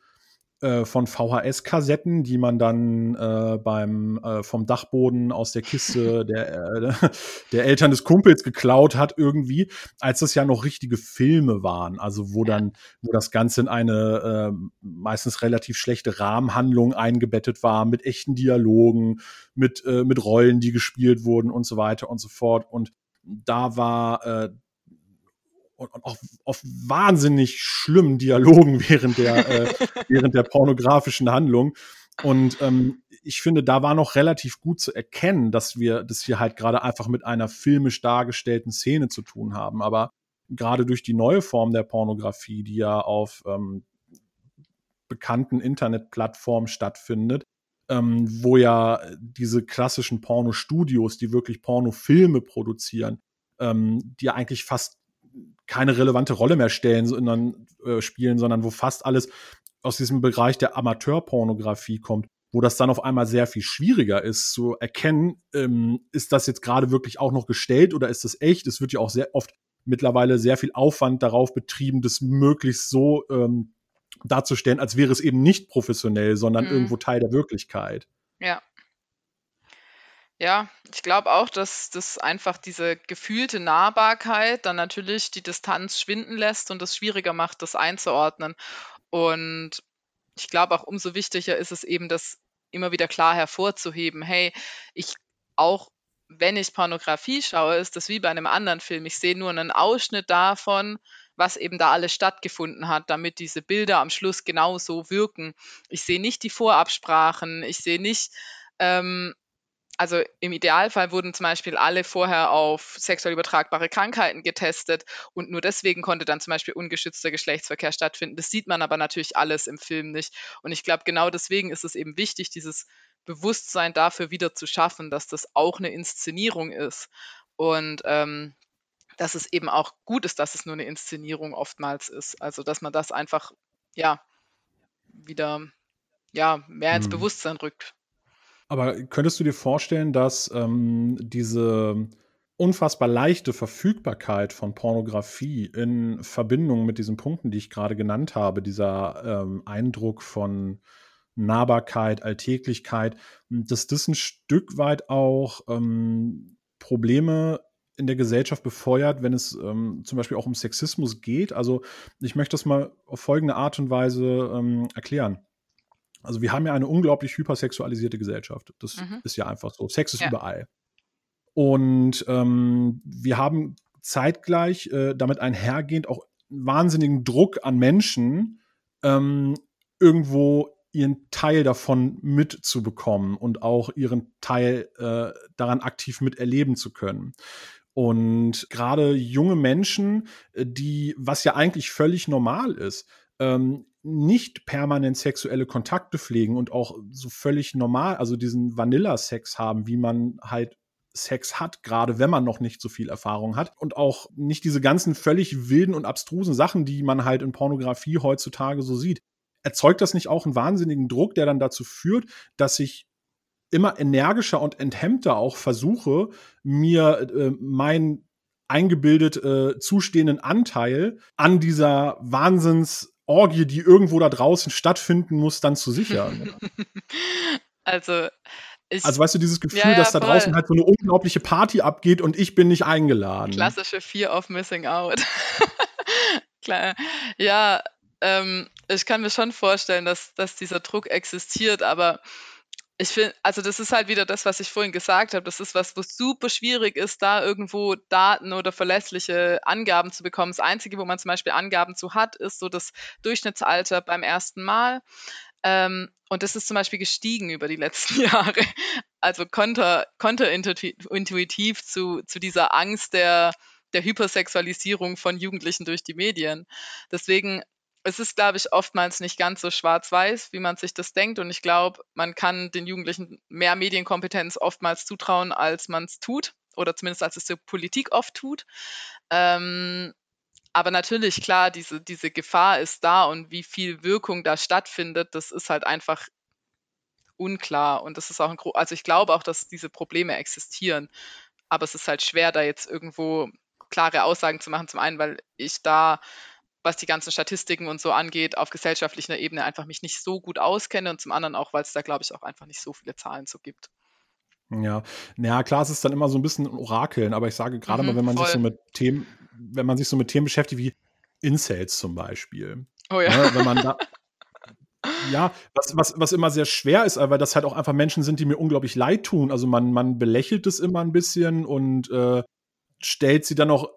äh, von VHS-Kassetten, die man dann äh, beim äh, vom Dachboden aus der Kiste der, äh, der Eltern des Kumpels geklaut hat irgendwie, als das ja noch richtige Filme waren, also wo dann, wo das Ganze in eine äh, meistens relativ schlechte Rahmenhandlung eingebettet war, mit echten Dialogen, mit, äh, mit Rollen, die gespielt wurden und so weiter und so fort. Und da war äh, und, auch auf wahnsinnig schlimmen Dialogen während der, äh, während der pornografischen Handlung. Und ähm, ich finde, da war noch relativ gut zu erkennen, dass wir, dass wir halt gerade einfach mit einer filmisch dargestellten Szene zu tun haben. Aber gerade durch die neue Form der Pornografie, die ja auf ähm, bekannten Internetplattformen stattfindet, ähm, wo ja diese klassischen Pornostudios, die wirklich Pornofilme produzieren, ähm, die eigentlich fast keine relevante Rolle mehr stellen, sondern äh, spielen, sondern wo fast alles aus diesem Bereich der Amateurpornografie kommt, wo das dann auf einmal sehr viel schwieriger ist zu erkennen, ähm, ist das jetzt gerade wirklich auch noch gestellt oder ist das echt? Es wird ja auch sehr oft mittlerweile sehr viel Aufwand darauf betrieben, das möglichst so ähm, darzustellen, als wäre es eben nicht professionell, sondern mhm. irgendwo Teil der Wirklichkeit. Ja. Ja, ich glaube auch, dass das einfach diese gefühlte Nahbarkeit dann natürlich die Distanz schwinden lässt und es schwieriger macht, das einzuordnen. Und ich glaube auch umso wichtiger ist es eben, das immer wieder klar hervorzuheben. Hey, ich auch wenn ich Pornografie schaue, ist das wie bei einem anderen Film. Ich sehe nur einen Ausschnitt davon, was eben da alles stattgefunden hat, damit diese Bilder am Schluss genauso wirken. Ich sehe nicht die Vorabsprachen, ich sehe nicht, ähm, also im Idealfall wurden zum Beispiel alle vorher auf sexuell übertragbare Krankheiten getestet und nur deswegen konnte dann zum Beispiel ungeschützter Geschlechtsverkehr stattfinden. Das sieht man aber natürlich alles im Film nicht. Und ich glaube, genau deswegen ist es eben wichtig, dieses Bewusstsein dafür wieder zu schaffen, dass das auch eine Inszenierung ist. Und ähm, dass es eben auch gut ist, dass es nur eine Inszenierung oftmals ist. Also dass man das einfach, ja, wieder ja, mehr ins hm. Bewusstsein rückt. Aber könntest du dir vorstellen, dass ähm, diese unfassbar leichte Verfügbarkeit von Pornografie in Verbindung mit diesen Punkten, die ich gerade genannt habe, dieser ähm, Eindruck von Nahbarkeit, Alltäglichkeit, dass das ein Stück weit auch ähm, Probleme in der Gesellschaft befeuert, wenn es ähm, zum Beispiel auch um Sexismus geht. Also ich möchte das mal auf folgende Art und Weise ähm, erklären. Also wir haben ja eine unglaublich hypersexualisierte Gesellschaft. Das mhm. ist ja einfach so. Sex ist ja. überall. Und ähm, wir haben zeitgleich äh, damit einhergehend auch wahnsinnigen Druck an Menschen, ähm, irgendwo ihren Teil davon mitzubekommen und auch ihren Teil äh, daran aktiv miterleben zu können. Und gerade junge Menschen, äh, die, was ja eigentlich völlig normal ist, ähm, nicht permanent sexuelle Kontakte pflegen und auch so völlig normal, also diesen Vanilla-Sex haben, wie man halt Sex hat, gerade wenn man noch nicht so viel Erfahrung hat und auch nicht diese ganzen völlig wilden und abstrusen Sachen, die man halt in Pornografie heutzutage so sieht. Erzeugt das nicht auch einen wahnsinnigen Druck, der dann dazu führt, dass ich immer energischer und enthemmter auch versuche, mir äh, mein eingebildet äh, zustehenden Anteil an dieser Wahnsinns Orgie, die irgendwo da draußen stattfinden muss, dann zu sichern. also, ich, also weißt du, dieses Gefühl, ja, ja, dass da voll. draußen halt so eine unglaubliche Party abgeht und ich bin nicht eingeladen. Klassische Fear of Missing Out. Klar. Ja, ähm, ich kann mir schon vorstellen, dass, dass dieser Druck existiert, aber ich finde, also das ist halt wieder das, was ich vorhin gesagt habe. Das ist was, wo super schwierig ist, da irgendwo Daten oder verlässliche Angaben zu bekommen. Das Einzige, wo man zum Beispiel Angaben zu hat, ist so das Durchschnittsalter beim ersten Mal. Ähm, und das ist zum Beispiel gestiegen über die letzten Jahre. Also konter, zu, zu dieser Angst der, der Hypersexualisierung von Jugendlichen durch die Medien. Deswegen es ist, glaube ich, oftmals nicht ganz so schwarz-weiß, wie man sich das denkt. Und ich glaube, man kann den Jugendlichen mehr Medienkompetenz oftmals zutrauen, als man es tut. Oder zumindest als es die Politik oft tut. Ähm, aber natürlich, klar, diese, diese Gefahr ist da und wie viel Wirkung da stattfindet, das ist halt einfach unklar. Und das ist auch ein, also ich glaube auch, dass diese Probleme existieren. Aber es ist halt schwer, da jetzt irgendwo klare Aussagen zu machen. Zum einen, weil ich da was die ganzen Statistiken und so angeht, auf gesellschaftlicher Ebene einfach mich nicht so gut auskenne und zum anderen auch, weil es da, glaube ich, auch einfach nicht so viele Zahlen so gibt. Ja, ja, klar, es ist dann immer so ein bisschen Orakeln, aber ich sage gerade mhm, mal, wenn man voll. sich so mit Themen, wenn man sich so mit Themen beschäftigt wie Incels zum Beispiel. Oh ja. Ne, wenn man da, ja, was, was, was immer sehr schwer ist, weil das halt auch einfach Menschen sind, die mir unglaublich leid tun. Also man, man belächelt es immer ein bisschen und äh, stellt sie dann auch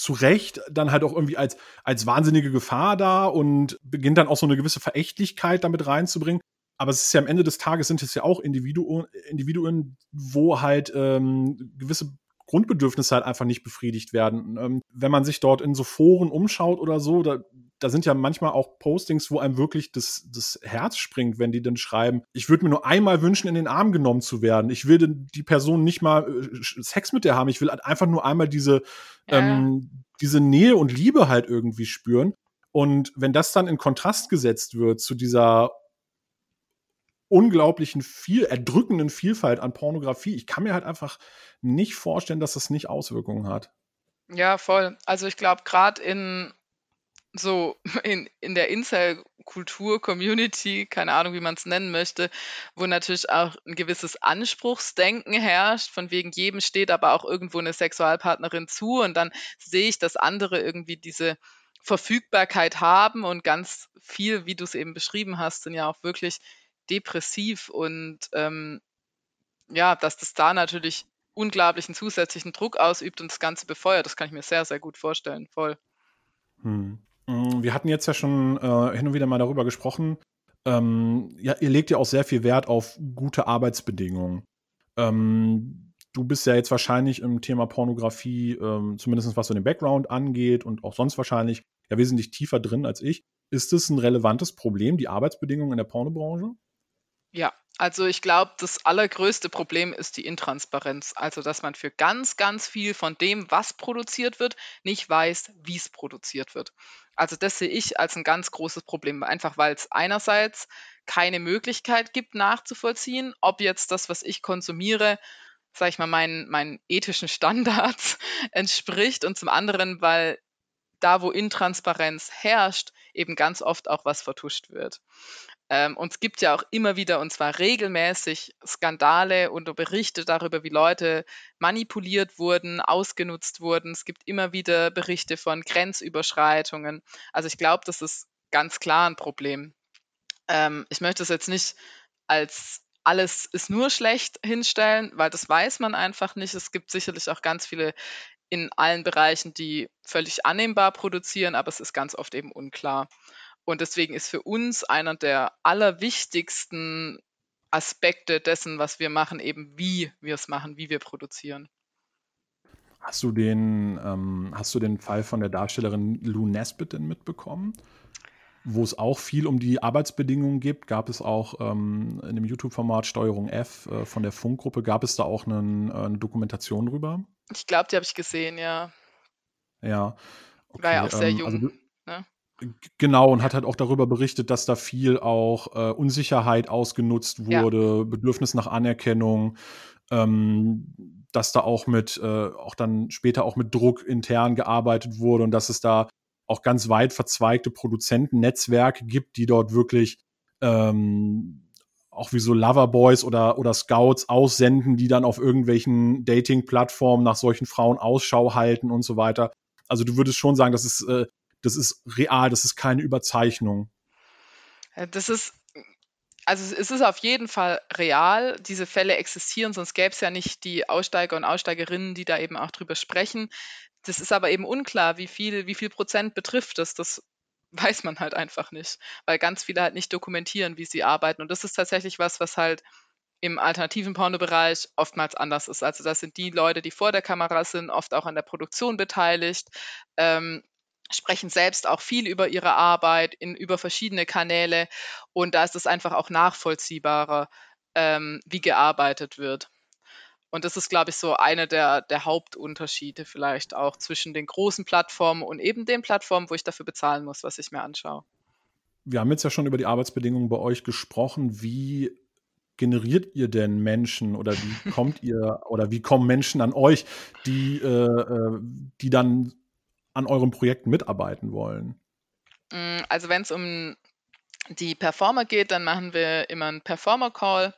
zu Recht dann halt auch irgendwie als, als wahnsinnige Gefahr da und beginnt dann auch so eine gewisse Verächtlichkeit damit reinzubringen. Aber es ist ja am Ende des Tages sind es ja auch Individuen, Individuen wo halt ähm, gewisse Grundbedürfnisse halt einfach nicht befriedigt werden. Ähm, wenn man sich dort in so Foren umschaut oder so, da, da sind ja manchmal auch Postings, wo einem wirklich das, das Herz springt, wenn die dann schreiben, ich würde mir nur einmal wünschen, in den Arm genommen zu werden. Ich will die Person nicht mal äh, Sex mit der haben. Ich will halt einfach nur einmal diese, ja. ähm, diese Nähe und Liebe halt irgendwie spüren. Und wenn das dann in Kontrast gesetzt wird zu dieser unglaublichen viel erdrückenden Vielfalt an Pornografie. Ich kann mir halt einfach nicht vorstellen, dass das nicht Auswirkungen hat. Ja, voll. Also ich glaube, gerade in so in, in der Incel-Kultur, Community, keine Ahnung, wie man es nennen möchte, wo natürlich auch ein gewisses Anspruchsdenken herrscht, von wegen jedem steht aber auch irgendwo eine Sexualpartnerin zu und dann sehe ich, dass andere irgendwie diese Verfügbarkeit haben und ganz viel, wie du es eben beschrieben hast, sind ja auch wirklich depressiv und ähm, ja, dass das da natürlich unglaublichen zusätzlichen Druck ausübt und das Ganze befeuert, das kann ich mir sehr, sehr gut vorstellen, voll. Hm. Mm, wir hatten jetzt ja schon äh, hin und wieder mal darüber gesprochen. Ähm, ja, ihr legt ja auch sehr viel Wert auf gute Arbeitsbedingungen. Ähm, du bist ja jetzt wahrscheinlich im Thema Pornografie, ähm, zumindest was so den Background angeht und auch sonst wahrscheinlich ja wesentlich tiefer drin als ich. Ist es ein relevantes Problem, die Arbeitsbedingungen in der Pornobranche? Ja, also ich glaube, das allergrößte Problem ist die Intransparenz. Also, dass man für ganz, ganz viel von dem, was produziert wird, nicht weiß, wie es produziert wird. Also das sehe ich als ein ganz großes Problem, einfach weil es einerseits keine Möglichkeit gibt, nachzuvollziehen, ob jetzt das, was ich konsumiere, sage ich mal, meinen, meinen ethischen Standards entspricht und zum anderen, weil da, wo Intransparenz herrscht, eben ganz oft auch was vertuscht wird. Ähm, und es gibt ja auch immer wieder, und zwar regelmäßig, Skandale und Berichte darüber, wie Leute manipuliert wurden, ausgenutzt wurden. Es gibt immer wieder Berichte von Grenzüberschreitungen. Also ich glaube, das ist ganz klar ein Problem. Ähm, ich möchte es jetzt nicht als alles ist nur schlecht hinstellen, weil das weiß man einfach nicht. Es gibt sicherlich auch ganz viele in allen Bereichen, die völlig annehmbar produzieren, aber es ist ganz oft eben unklar. Und deswegen ist für uns einer der allerwichtigsten Aspekte dessen, was wir machen, eben wie wir es machen, wie wir produzieren. Hast du den, ähm, hast du den Fall von der Darstellerin Lou Nesbitt denn mitbekommen? Wo es auch viel um die Arbeitsbedingungen gibt, gab es auch ähm, in dem YouTube-Format Steuerung F äh, von der Funkgruppe, gab es da auch einen, äh, eine Dokumentation drüber? Ich glaube, die habe ich gesehen, ja. Ja. Okay, War ja auch sehr ähm, jung. Also, ne? Genau, und hat halt auch darüber berichtet, dass da viel auch äh, Unsicherheit ausgenutzt wurde, ja. Bedürfnis nach Anerkennung, ähm, dass da auch mit, äh, auch dann später auch mit Druck intern gearbeitet wurde und dass es da auch ganz weit verzweigte Produzentennetzwerke gibt, die dort wirklich ähm, auch wie so Loverboys oder, oder Scouts aussenden, die dann auf irgendwelchen Dating-Plattformen nach solchen Frauen Ausschau halten und so weiter. Also du würdest schon sagen, dass es äh, das ist real, das ist keine Überzeichnung. Äh, das ist, also es ist auf jeden Fall real. Diese Fälle existieren, sonst gäbe es ja nicht die Aussteiger und Aussteigerinnen, die da eben auch drüber sprechen. Das ist aber eben unklar, wie viel, wie viel Prozent betrifft das. Das weiß man halt einfach nicht, weil ganz viele halt nicht dokumentieren, wie sie arbeiten. Und das ist tatsächlich was, was halt im alternativen Pornobereich oftmals anders ist. Also das sind die Leute, die vor der Kamera sind, oft auch an der Produktion beteiligt. Ähm, sprechen selbst auch viel über ihre Arbeit in, über verschiedene Kanäle und da ist es einfach auch nachvollziehbarer, ähm, wie gearbeitet wird. Und das ist, glaube ich, so einer der, der Hauptunterschiede vielleicht auch zwischen den großen Plattformen und eben den Plattformen, wo ich dafür bezahlen muss, was ich mir anschaue. Wir haben jetzt ja schon über die Arbeitsbedingungen bei euch gesprochen. Wie generiert ihr denn Menschen oder wie kommt ihr oder wie kommen Menschen an euch, die, äh, äh die dann an euren Projekten mitarbeiten wollen? Mm, also wenn es um die Performer geht, dann machen wir immer einen Performer-Call,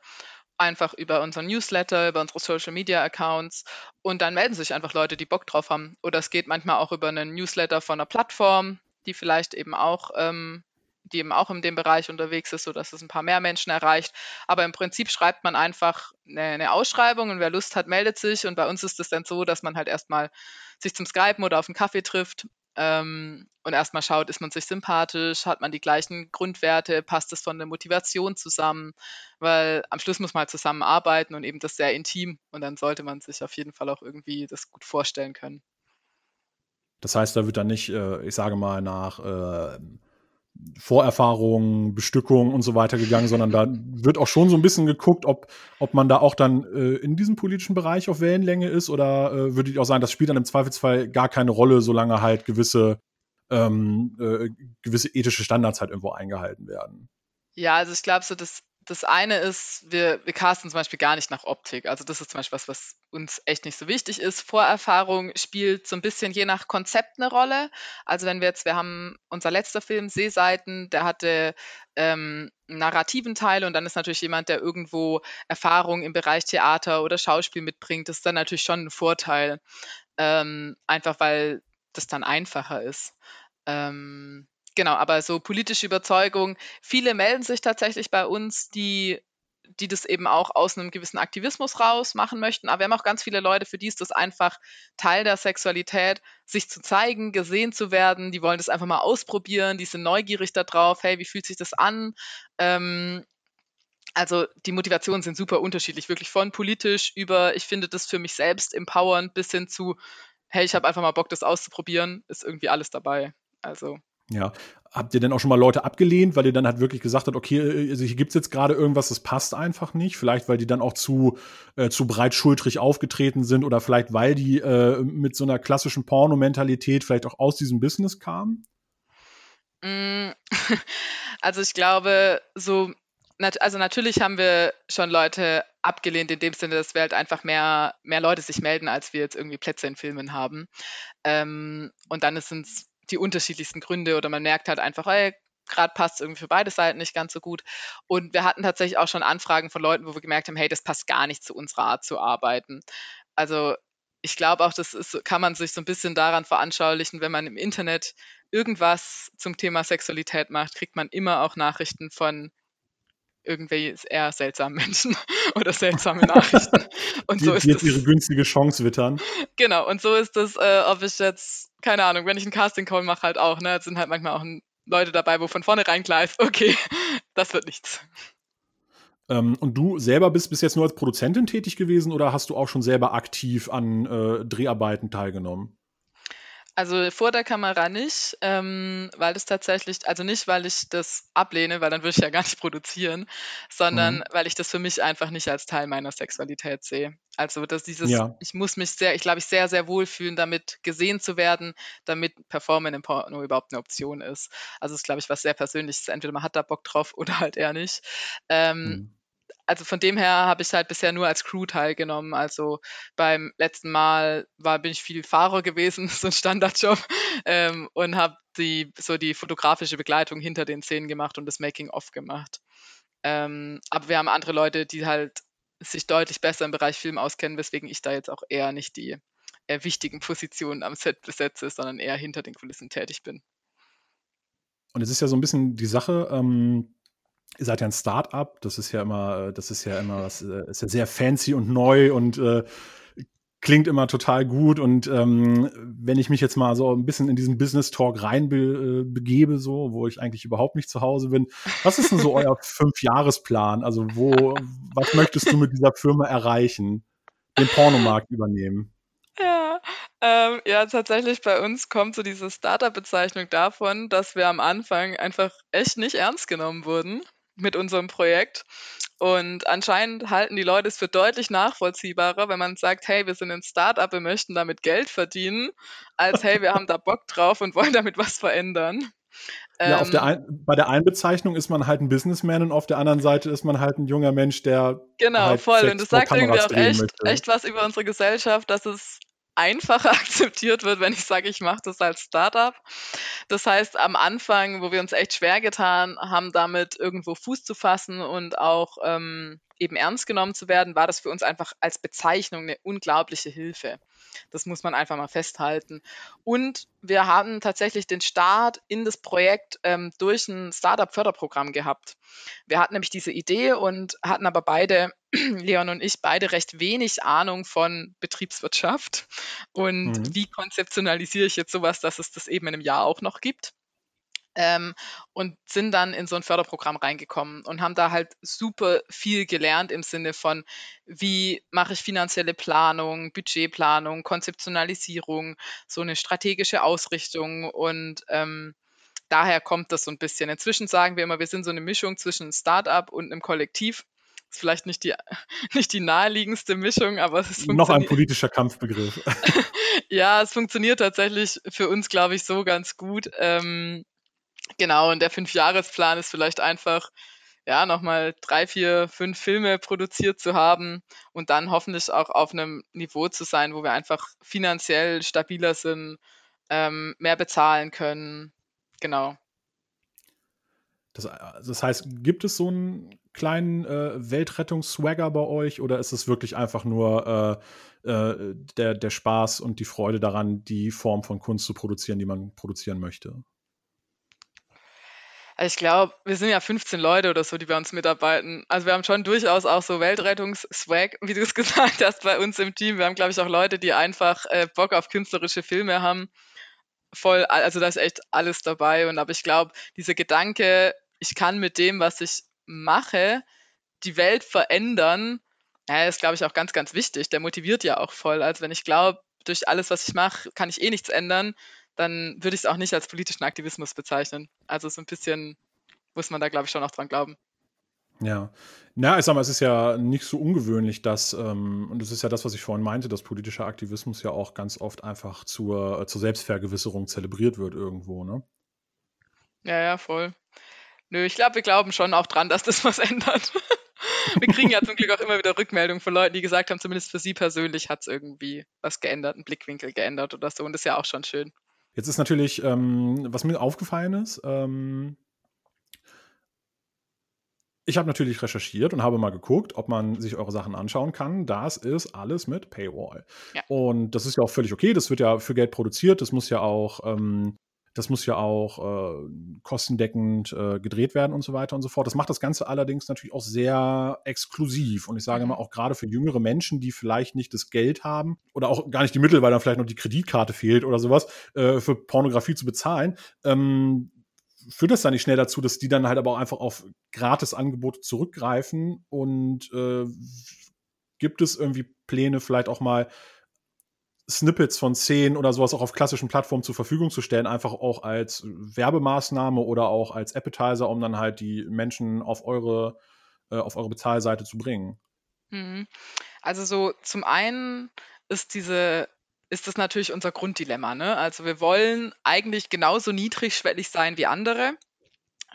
einfach über unseren Newsletter, über unsere Social-Media-Accounts und dann melden sich einfach Leute, die Bock drauf haben. Oder es geht manchmal auch über einen Newsletter von einer Plattform, die vielleicht eben auch ähm, die eben auch in dem Bereich unterwegs ist, sodass es ein paar mehr Menschen erreicht. Aber im Prinzip schreibt man einfach eine, eine Ausschreibung und wer Lust hat, meldet sich. Und bei uns ist es dann so, dass man halt erstmal sich zum Skypen oder auf einen Kaffee trifft ähm, und erstmal schaut, ist man sich sympathisch, hat man die gleichen Grundwerte, passt es von der Motivation zusammen, weil am Schluss muss man halt zusammenarbeiten und eben das sehr intim und dann sollte man sich auf jeden Fall auch irgendwie das gut vorstellen können. Das heißt, da wird dann nicht, äh, ich sage mal, nach Vorerfahrungen, Bestückung und so weiter gegangen, sondern da wird auch schon so ein bisschen geguckt, ob, ob man da auch dann äh, in diesem politischen Bereich auf Wellenlänge ist oder äh, würde ich auch sagen, das spielt dann im Zweifelsfall gar keine Rolle, solange halt gewisse, ähm, äh, gewisse ethische Standards halt irgendwo eingehalten werden. Ja, also ich glaube so, das das eine ist, wir, wir casten zum Beispiel gar nicht nach Optik. Also das ist zum Beispiel was, was uns echt nicht so wichtig ist. Vorerfahrung spielt so ein bisschen je nach Konzept eine Rolle. Also wenn wir jetzt, wir haben unser letzter Film, Seeseiten, der hatte ähm, narrativen Teil und dann ist natürlich jemand, der irgendwo Erfahrung im Bereich Theater oder Schauspiel mitbringt, das ist dann natürlich schon ein Vorteil. Ähm, einfach weil das dann einfacher ist. Ähm, Genau, aber so politische Überzeugung, viele melden sich tatsächlich bei uns, die die das eben auch aus einem gewissen Aktivismus raus machen möchten. Aber wir haben auch ganz viele Leute, für die ist das einfach Teil der Sexualität, sich zu zeigen, gesehen zu werden. Die wollen das einfach mal ausprobieren, die sind neugierig darauf, hey, wie fühlt sich das an? Ähm, also die Motivationen sind super unterschiedlich, wirklich von politisch über, ich finde das für mich selbst empowernd, bis hin zu, hey, ich habe einfach mal Bock, das auszuprobieren, ist irgendwie alles dabei. Also ja. Habt ihr denn auch schon mal Leute abgelehnt, weil ihr dann halt wirklich gesagt habt, okay, äh, also hier gibt's jetzt gerade irgendwas, das passt einfach nicht? Vielleicht, weil die dann auch zu, äh, zu breitschultrig aufgetreten sind oder vielleicht, weil die äh, mit so einer klassischen Porno-Mentalität vielleicht auch aus diesem Business kamen? Mm, also ich glaube, so, also natürlich haben wir schon Leute abgelehnt, in dem Sinne, dass wir halt einfach mehr, mehr Leute sich melden, als wir jetzt irgendwie Plätze in Filmen haben. Ähm, und dann ist es die unterschiedlichsten Gründe oder man merkt halt einfach, hey, gerade passt es irgendwie für beide Seiten nicht ganz so gut. Und wir hatten tatsächlich auch schon Anfragen von Leuten, wo wir gemerkt haben, hey, das passt gar nicht zu unserer Art zu arbeiten. Also ich glaube auch, das ist, kann man sich so ein bisschen daran veranschaulichen, wenn man im Internet irgendwas zum Thema Sexualität macht, kriegt man immer auch Nachrichten von irgendwie eher seltsamen Menschen oder seltsame Nachrichten. Und die, so ist die jetzt das, ihre günstige Chance wittern. Genau, und so ist es, äh, ob ich jetzt, keine Ahnung, wenn ich einen Casting-Call mache, halt auch, ne? Es sind halt manchmal auch Leute dabei, wo von vornherein klar ist, okay, das wird nichts. Ähm, und du selber bist bis jetzt nur als Produzentin tätig gewesen oder hast du auch schon selber aktiv an äh, Dreharbeiten teilgenommen? Also vor der Kamera nicht, ähm, weil das tatsächlich, also nicht, weil ich das ablehne, weil dann würde ich ja gar nicht produzieren, sondern mhm. weil ich das für mich einfach nicht als Teil meiner Sexualität sehe. Also dass dieses, ja. ich muss mich sehr, ich glaube, ich sehr, sehr wohlfühlen, damit gesehen zu werden, damit Performen im Porno überhaupt eine Option ist. Also das ist, glaube ich, was sehr Persönliches. Entweder man hat da Bock drauf oder halt eher nicht. Ähm, mhm also von dem her habe ich halt bisher nur als Crew teilgenommen. Also beim letzten Mal war, bin ich viel Fahrer gewesen, so ein Standardjob, ähm, und habe die, so die fotografische Begleitung hinter den Szenen gemacht und das Making-of gemacht. Ähm, aber wir haben andere Leute, die halt sich deutlich besser im Bereich Film auskennen, weswegen ich da jetzt auch eher nicht die äh, wichtigen Positionen am Set besetze, sondern eher hinter den Kulissen tätig bin. Und es ist ja so ein bisschen die Sache, ähm, ihr seid ja ein Start-up, das ist ja immer, das ist ja immer, das äh, ist ja sehr fancy und neu und äh, klingt immer total gut. Und ähm, wenn ich mich jetzt mal so ein bisschen in diesen Business Talk rein be, äh, begebe, so, wo ich eigentlich überhaupt nicht zu Hause bin, was ist denn so euer Fünfjahresplan? Also wo, was möchtest du mit dieser Firma erreichen? Den Pornomarkt übernehmen? Ja, ähm, ja, tatsächlich bei uns kommt so diese Startup-Bezeichnung davon, dass wir am Anfang einfach echt nicht ernst genommen wurden mit unserem Projekt. Und anscheinend halten die Leute es für deutlich nachvollziehbarer, wenn man sagt, hey, wir sind ein Startup, wir möchten damit Geld verdienen, als hey, wir haben da Bock drauf und wollen damit was verändern. Ja, auf der ähm, ein, bei der einen Bezeichnung ist man halt ein Businessman und auf der anderen Seite ist man halt ein junger Mensch, der. Genau, halt voll. und das sagt irgendwie auch echt, echt was über unsere Gesellschaft, dass es einfacher akzeptiert wird, wenn ich sage, ich mache das als Startup. Das heißt, am Anfang, wo wir uns echt schwer getan haben, damit irgendwo Fuß zu fassen und auch ähm, eben ernst genommen zu werden, war das für uns einfach als Bezeichnung eine unglaubliche Hilfe. Das muss man einfach mal festhalten. Und wir haben tatsächlich den Start in das Projekt ähm, durch ein Startup-Förderprogramm gehabt. Wir hatten nämlich diese Idee und hatten aber beide, Leon und ich, beide recht wenig Ahnung von Betriebswirtschaft und mhm. wie konzeptionalisiere ich jetzt sowas, dass es das eben in einem Jahr auch noch gibt. Ähm, und sind dann in so ein Förderprogramm reingekommen und haben da halt super viel gelernt im Sinne von, wie mache ich finanzielle Planung, Budgetplanung, Konzeptionalisierung, so eine strategische Ausrichtung und ähm, daher kommt das so ein bisschen. Inzwischen sagen wir immer, wir sind so eine Mischung zwischen Startup und einem Kollektiv. Ist vielleicht nicht die, nicht die naheliegendste Mischung, aber es ist Noch ein politischer Kampfbegriff. ja, es funktioniert tatsächlich für uns, glaube ich, so ganz gut. Ähm, Genau, und der Fünfjahresplan ist vielleicht einfach, ja, nochmal drei, vier, fünf Filme produziert zu haben und dann hoffentlich auch auf einem Niveau zu sein, wo wir einfach finanziell stabiler sind, ähm, mehr bezahlen können. Genau. Das, das, heißt, gibt es so einen kleinen äh, Weltrettungsswagger bei euch oder ist es wirklich einfach nur äh, äh, der, der Spaß und die Freude daran, die Form von Kunst zu produzieren, die man produzieren möchte? Also ich glaube, wir sind ja 15 Leute oder so, die bei uns mitarbeiten. Also wir haben schon durchaus auch so Weltrettungs-Swag, wie du es gesagt hast, bei uns im Team. Wir haben, glaube ich, auch Leute, die einfach äh, Bock auf künstlerische Filme haben. Voll, also da ist echt alles dabei. Und aber ich glaube, dieser Gedanke, ich kann mit dem, was ich mache, die Welt verändern, ja, ist, glaube ich, auch ganz, ganz wichtig. Der motiviert ja auch voll. Also wenn ich glaube, durch alles, was ich mache, kann ich eh nichts ändern, dann würde ich es auch nicht als politischen Aktivismus bezeichnen. Also so ein bisschen muss man da, glaube ich, schon noch dran glauben. Ja, na, ich sag mal, es ist ja nicht so ungewöhnlich, dass, ähm, und das ist ja das, was ich vorhin meinte, dass politischer Aktivismus ja auch ganz oft einfach zur, äh, zur Selbstvergewisserung zelebriert wird irgendwo, ne? Ja, ja, voll. Nö, ich glaube, wir glauben schon auch dran, dass das was ändert. wir kriegen ja zum Glück auch immer wieder Rückmeldungen von Leuten, die gesagt haben, zumindest für sie persönlich hat es irgendwie was geändert, einen Blickwinkel geändert oder so. Und das ist ja auch schon schön. Jetzt ist natürlich, ähm, was mir aufgefallen ist, ähm, ich habe natürlich recherchiert und habe mal geguckt, ob man sich eure Sachen anschauen kann. Das ist alles mit Paywall. Ja. Und das ist ja auch völlig okay. Das wird ja für Geld produziert. Das muss ja auch ähm, das muss ja auch äh, kostendeckend äh, gedreht werden und so weiter und so fort. Das macht das Ganze allerdings natürlich auch sehr exklusiv. Und ich sage mal, mhm. auch gerade für jüngere Menschen, die vielleicht nicht das Geld haben oder auch gar nicht die Mittel, weil dann vielleicht noch die Kreditkarte fehlt oder sowas, äh, für Pornografie zu bezahlen, ähm, führt das dann nicht schnell dazu, dass die dann halt aber auch einfach auf Gratisangebote zurückgreifen und äh, gibt es irgendwie Pläne, vielleicht auch mal Snippets von Szenen oder sowas auch auf klassischen Plattformen zur Verfügung zu stellen, einfach auch als Werbemaßnahme oder auch als Appetizer, um dann halt die Menschen auf eure, äh, auf eure Bezahlseite zu bringen. Mhm. Also so zum einen ist diese ist das natürlich unser Grunddilemma. Ne? Also wir wollen eigentlich genauso niedrigschwellig sein wie andere,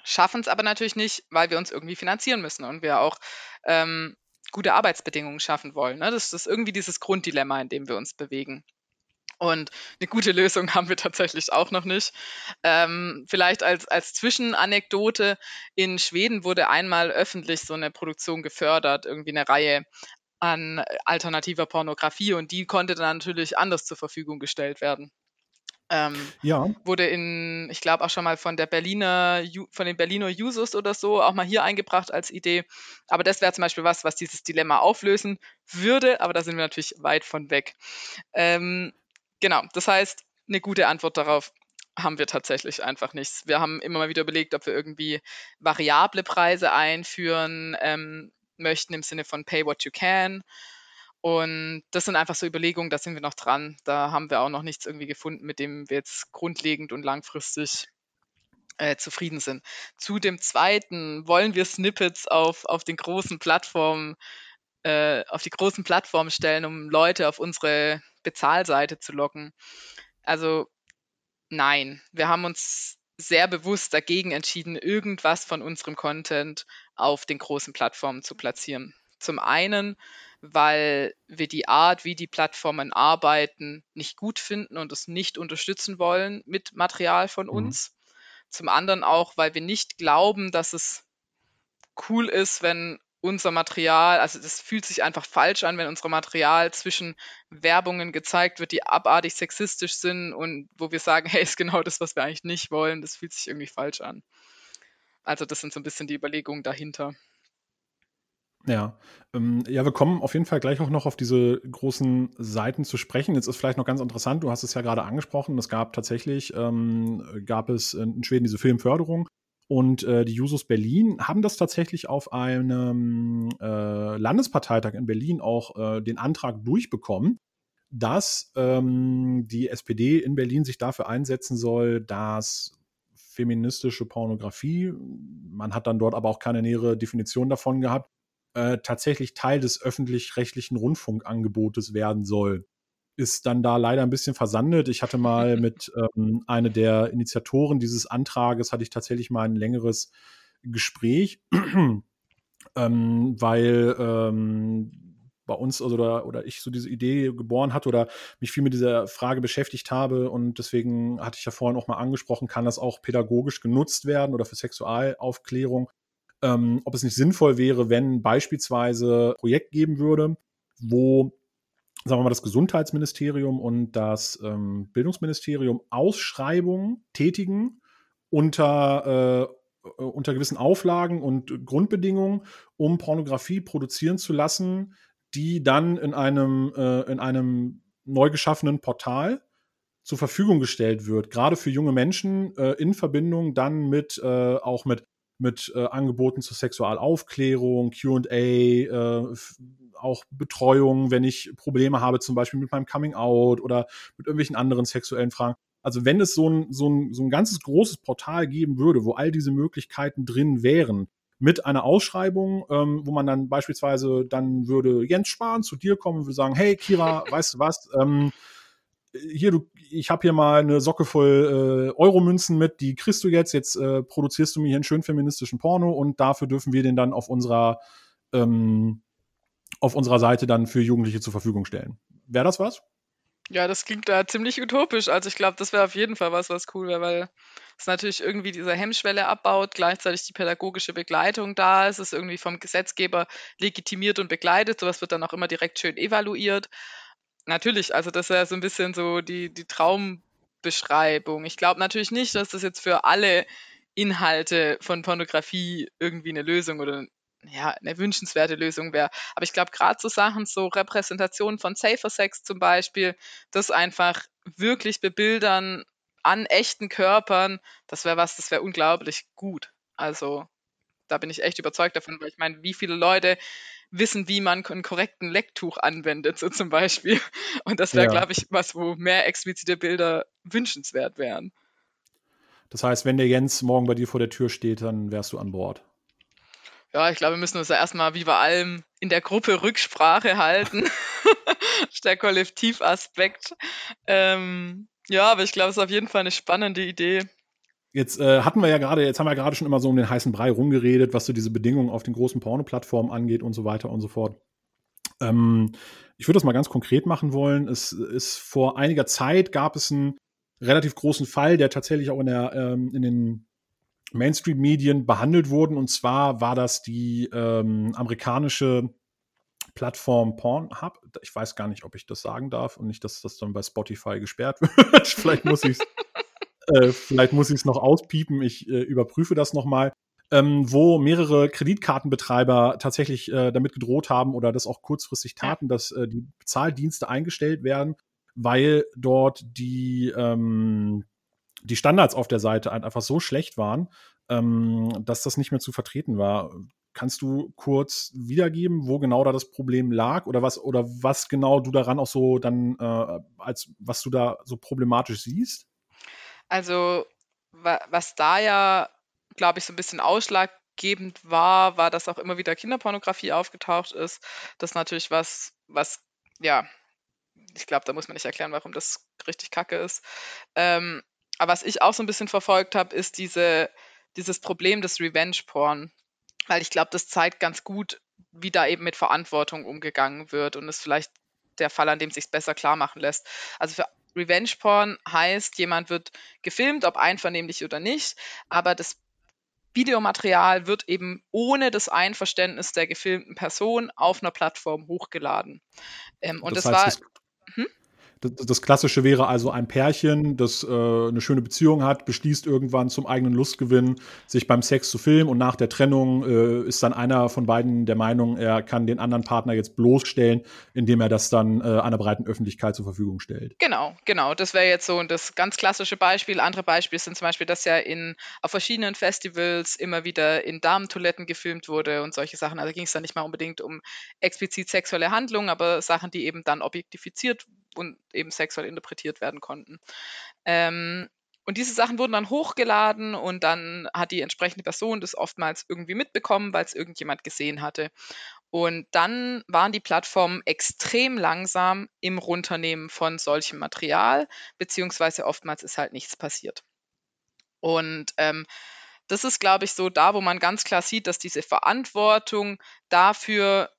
schaffen es aber natürlich nicht, weil wir uns irgendwie finanzieren müssen und wir auch ähm, gute Arbeitsbedingungen schaffen wollen. Ne? Das ist irgendwie dieses Grunddilemma, in dem wir uns bewegen. Und eine gute Lösung haben wir tatsächlich auch noch nicht. Ähm, vielleicht als, als Zwischenanekdote, in Schweden wurde einmal öffentlich so eine Produktion gefördert, irgendwie eine Reihe an alternativer Pornografie und die konnte dann natürlich anders zur Verfügung gestellt werden. Ähm, ja. Wurde in, ich glaube auch schon mal von der Berliner, von den Berliner Users oder so auch mal hier eingebracht als Idee. Aber das wäre zum Beispiel was, was dieses Dilemma auflösen würde, aber da sind wir natürlich weit von weg. Ähm, genau, das heißt, eine gute Antwort darauf haben wir tatsächlich einfach nichts. Wir haben immer mal wieder überlegt, ob wir irgendwie variable Preise einführen ähm, möchten im Sinne von Pay What You Can und das sind einfach so Überlegungen, da sind wir noch dran. Da haben wir auch noch nichts irgendwie gefunden, mit dem wir jetzt grundlegend und langfristig äh, zufrieden sind. Zu dem zweiten wollen wir Snippets auf, auf den großen Plattformen, äh, auf die großen Plattformen stellen, um Leute auf unsere Bezahlseite zu locken. Also nein, wir haben uns sehr bewusst dagegen entschieden, irgendwas von unserem Content auf den großen Plattformen zu platzieren Zum einen, weil wir die Art, wie die Plattformen arbeiten, nicht gut finden und es nicht unterstützen wollen mit Material von mhm. uns. Mhm. Zum anderen auch, weil wir nicht glauben, dass es cool ist, wenn unser Material, also das fühlt sich einfach falsch an, wenn unser Material zwischen Werbungen gezeigt wird, die abartig sexistisch sind und wo wir sagen, hey, ist genau das, was wir eigentlich nicht wollen. Das fühlt sich irgendwie falsch an. Also das sind so ein bisschen die Überlegungen dahinter. Ja. Ähm, ja, wir kommen auf jeden Fall gleich auch noch auf diese großen Seiten zu sprechen. Jetzt ist vielleicht noch ganz interessant, du hast es ja gerade angesprochen, es gab tatsächlich, ähm, gab es in Schweden diese Filmförderung und äh, die Jusos Berlin haben das tatsächlich auf einem äh, Landesparteitag in Berlin auch äh, den Antrag durchbekommen, dass ähm, die SPD in Berlin sich dafür einsetzen soll, dass feministische Pornografie, man hat dann dort aber auch keine nähere Definition davon gehabt, äh, tatsächlich Teil des öffentlich-rechtlichen Rundfunkangebotes werden soll. Ist dann da leider ein bisschen versandet. Ich hatte mal mit ähm, einer der Initiatoren dieses Antrages, hatte ich tatsächlich mal ein längeres Gespräch, ähm, weil ähm, bei uns also oder, oder ich so diese Idee geboren hatte oder mich viel mit dieser Frage beschäftigt habe und deswegen hatte ich ja vorhin auch mal angesprochen, kann das auch pädagogisch genutzt werden oder für Sexualaufklärung ähm, ob es nicht sinnvoll wäre, wenn beispielsweise ein Projekt geben würde, wo sagen wir mal, das Gesundheitsministerium und das ähm, Bildungsministerium Ausschreibungen tätigen unter, äh, unter gewissen Auflagen und Grundbedingungen, um Pornografie produzieren zu lassen, die dann in einem, äh, in einem neu geschaffenen Portal zur Verfügung gestellt wird, gerade für junge Menschen äh, in Verbindung dann mit äh, auch mit mit äh, Angeboten zur Sexualaufklärung, QA, äh, auch Betreuung, wenn ich Probleme habe, zum Beispiel mit meinem Coming Out oder mit irgendwelchen anderen sexuellen Fragen. Also wenn es so ein, so ein, so ein ganzes großes Portal geben würde, wo all diese Möglichkeiten drin wären, mit einer Ausschreibung, ähm, wo man dann beispielsweise dann würde Jens Spahn zu dir kommen und würde sagen, hey Kira, weißt du was, ähm, hier, du, ich habe hier mal eine Socke voll äh, Euromünzen mit, die kriegst du jetzt, jetzt äh, produzierst du mir hier einen schön feministischen Porno und dafür dürfen wir den dann auf unserer ähm, auf unserer Seite dann für Jugendliche zur Verfügung stellen. Wäre das was? Ja, das klingt da ziemlich utopisch. Also ich glaube, das wäre auf jeden Fall was, was cool wäre, weil es natürlich irgendwie diese Hemmschwelle abbaut, gleichzeitig die pädagogische Begleitung da ist, es irgendwie vom Gesetzgeber legitimiert und begleitet. Sowas wird dann auch immer direkt schön evaluiert. Natürlich, also das wäre so ein bisschen so die, die Traumbeschreibung. Ich glaube natürlich nicht, dass das jetzt für alle Inhalte von Pornografie irgendwie eine Lösung oder ja, eine wünschenswerte Lösung wäre. Aber ich glaube, gerade so Sachen, so Repräsentationen von Safer Sex zum Beispiel, das einfach wirklich bebildern an echten Körpern, das wäre was, das wäre unglaublich gut. Also da bin ich echt überzeugt davon, weil ich meine, wie viele Leute wissen, wie man ein korrekten Lecktuch anwendet, so zum Beispiel. Und das wäre, ja. glaube ich, was, wo mehr explizite Bilder wünschenswert wären. Das heißt, wenn der Jens morgen bei dir vor der Tür steht, dann wärst du an Bord. Ja, ich glaube, wir müssen uns ja erstmal wie bei allem in der Gruppe Rücksprache halten. der Kollektivaspekt. Ähm, ja, aber ich glaube, es ist auf jeden Fall eine spannende Idee. Jetzt äh, hatten wir ja gerade, jetzt haben wir gerade schon immer so um den heißen Brei rumgeredet, was so diese Bedingungen auf den großen Porno-Plattformen angeht und so weiter und so fort. Ähm, ich würde das mal ganz konkret machen wollen. Es ist vor einiger Zeit gab es einen relativ großen Fall, der tatsächlich auch in, der, ähm, in den Mainstream-Medien behandelt wurde. Und zwar war das die ähm, amerikanische Plattform Pornhub. Ich weiß gar nicht, ob ich das sagen darf und nicht, dass das dann bei Spotify gesperrt wird. Vielleicht muss ich es äh, vielleicht muss ich es noch auspiepen, ich äh, überprüfe das nochmal. Ähm, wo mehrere Kreditkartenbetreiber tatsächlich äh, damit gedroht haben oder das auch kurzfristig taten, dass äh, die Bezahldienste eingestellt werden, weil dort die, ähm, die Standards auf der Seite einfach so schlecht waren, ähm, dass das nicht mehr zu vertreten war. Kannst du kurz wiedergeben, wo genau da das Problem lag oder was oder was genau du daran auch so dann äh, als was du da so problematisch siehst? Also, wa was da ja, glaube ich, so ein bisschen ausschlaggebend war, war, dass auch immer wieder Kinderpornografie aufgetaucht ist. Das ist natürlich was was ja, ich glaube, da muss man nicht erklären, warum das richtig kacke ist. Ähm, aber was ich auch so ein bisschen verfolgt habe, ist diese dieses Problem des Revenge Porn. Weil ich glaube, das zeigt ganz gut, wie da eben mit Verantwortung umgegangen wird und ist vielleicht der Fall, an dem sich besser klar machen lässt. Also für Revenge Porn heißt, jemand wird gefilmt, ob einvernehmlich oder nicht, aber das Videomaterial wird eben ohne das Einverständnis der gefilmten Person auf einer Plattform hochgeladen. Ähm, und das, das heißt, war. hm? Das, Klassische wäre also ein Pärchen, das äh, eine schöne Beziehung hat, beschließt irgendwann zum eigenen Lustgewinn, sich beim Sex zu filmen und nach der Trennung äh, ist dann einer von beiden der Meinung, er kann den anderen Partner jetzt bloßstellen, indem er das dann äh, einer breiten Öffentlichkeit zur Verfügung stellt. Genau, genau. Das wäre jetzt so das ganz klassische Beispiel. Andere Beispiele sind zum Beispiel, dass ja in, auf verschiedenen Festivals immer wieder in Damentoiletten gefilmt wurde und solche Sachen. Also ging es dann nicht mal unbedingt um explizit sexuelle Handlungen, aber Sachen, die eben dann objektifiziert und eben sexuell interpretiert werden konnten. Ähm, und diese Sachen wurden dann hochgeladen und dann hat die entsprechende Person das oftmals irgendwie mitbekommen, weil es irgendjemand gesehen hatte. Und dann waren die Plattformen extrem langsam im Runternehmen von solchem Material, beziehungsweise oftmals ist halt nichts passiert. Und ähm, das ist, glaube ich, so da, wo man ganz klar sieht, dass diese Verantwortung dafür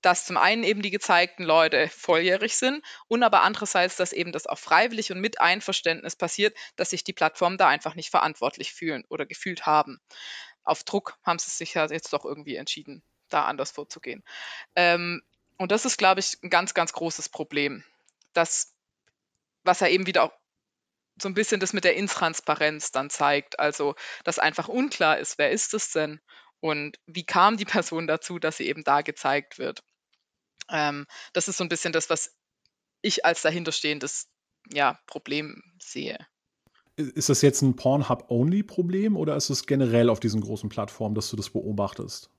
dass zum einen eben die gezeigten Leute volljährig sind und aber andererseits, dass eben das auch freiwillig und mit Einverständnis passiert, dass sich die Plattformen da einfach nicht verantwortlich fühlen oder gefühlt haben. Auf Druck haben sie sich ja jetzt doch irgendwie entschieden, da anders vorzugehen. Ähm, und das ist, glaube ich, ein ganz, ganz großes Problem. Das, was ja eben wieder auch so ein bisschen das mit der Intransparenz dann zeigt. Also, dass einfach unklar ist, wer ist es denn? Und wie kam die Person dazu, dass sie eben da gezeigt wird? Ähm, das ist so ein bisschen das, was ich als dahinterstehendes ja, Problem sehe. Ist das jetzt ein Pornhub-Only-Problem oder ist es generell auf diesen großen Plattformen, dass du das beobachtest?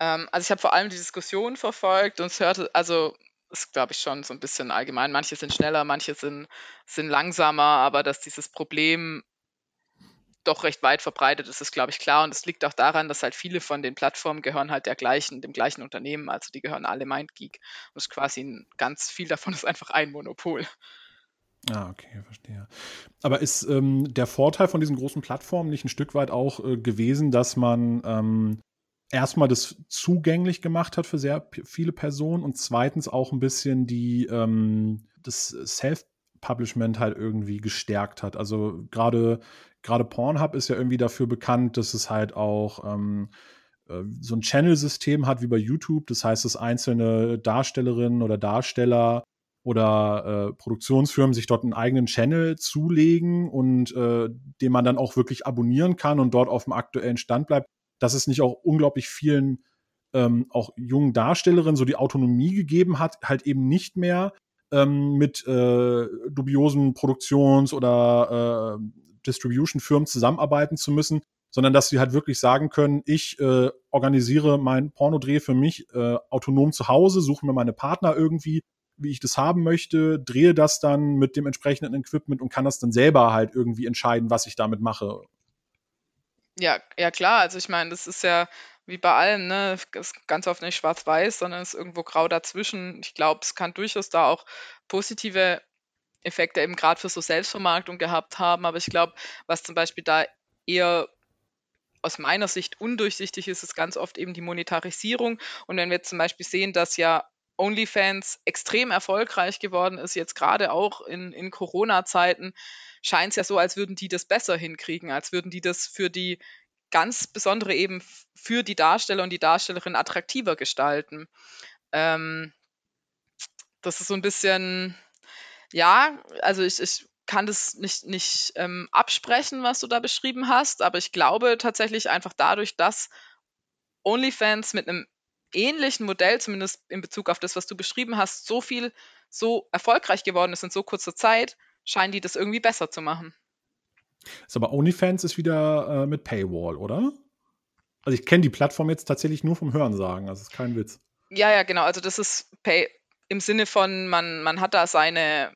Ähm, also ich habe vor allem die Diskussion verfolgt und es hörte, also ist, glaube ich, schon so ein bisschen allgemein. Manche sind schneller, manche sind, sind langsamer, aber dass dieses Problem doch recht weit verbreitet ist, ist, glaube ich, klar. Und es liegt auch daran, dass halt viele von den Plattformen gehören halt der gleichen, dem gleichen Unternehmen. Also die gehören alle MindGeek. Und es ist quasi ein, ganz viel davon ist einfach ein Monopol. Ah, okay, verstehe. Aber ist ähm, der Vorteil von diesen großen Plattformen nicht ein Stück weit auch äh, gewesen, dass man ähm, erstmal das zugänglich gemacht hat für sehr viele Personen und zweitens auch ein bisschen die ähm, das Self-Publishment halt irgendwie gestärkt hat? Also gerade gerade Pornhub ist ja irgendwie dafür bekannt, dass es halt auch ähm, äh, so ein Channel-System hat wie bei YouTube. Das heißt, dass einzelne Darstellerinnen oder Darsteller oder äh, Produktionsfirmen sich dort einen eigenen Channel zulegen und äh, den man dann auch wirklich abonnieren kann und dort auf dem aktuellen Stand bleibt, dass es nicht auch unglaublich vielen ähm, auch jungen Darstellerinnen so die Autonomie gegeben hat, halt eben nicht mehr ähm, mit äh, dubiosen Produktions- oder äh, Distribution-Firmen zusammenarbeiten zu müssen, sondern dass sie halt wirklich sagen können, ich äh, organisiere meinen Pornodreh für mich äh, autonom zu Hause, suche mir meine Partner irgendwie, wie ich das haben möchte, drehe das dann mit dem entsprechenden Equipment und kann das dann selber halt irgendwie entscheiden, was ich damit mache. Ja, ja klar, also ich meine, das ist ja wie bei allem, ne, ist ganz oft nicht schwarz-weiß, sondern es ist irgendwo grau dazwischen. Ich glaube, es kann durchaus da auch positive Effekte eben gerade für so Selbstvermarktung gehabt haben. Aber ich glaube, was zum Beispiel da eher aus meiner Sicht undurchsichtig ist, ist ganz oft eben die Monetarisierung. Und wenn wir zum Beispiel sehen, dass ja OnlyFans extrem erfolgreich geworden ist, jetzt gerade auch in, in Corona-Zeiten, scheint es ja so, als würden die das besser hinkriegen, als würden die das für die ganz besondere eben für die Darsteller und die Darstellerin attraktiver gestalten. Ähm, das ist so ein bisschen, ja, also ich, ich kann das nicht, nicht ähm, absprechen, was du da beschrieben hast, aber ich glaube tatsächlich einfach dadurch, dass OnlyFans mit einem ähnlichen Modell, zumindest in Bezug auf das, was du beschrieben hast, so viel, so erfolgreich geworden ist in so kurzer Zeit, scheinen die das irgendwie besser zu machen. Ist aber OnlyFans ist wieder äh, mit Paywall, oder? Also ich kenne die Plattform jetzt tatsächlich nur vom Hörensagen, also ist kein Witz. Ja, ja, genau. Also das ist Pay, im Sinne von, man, man hat da seine,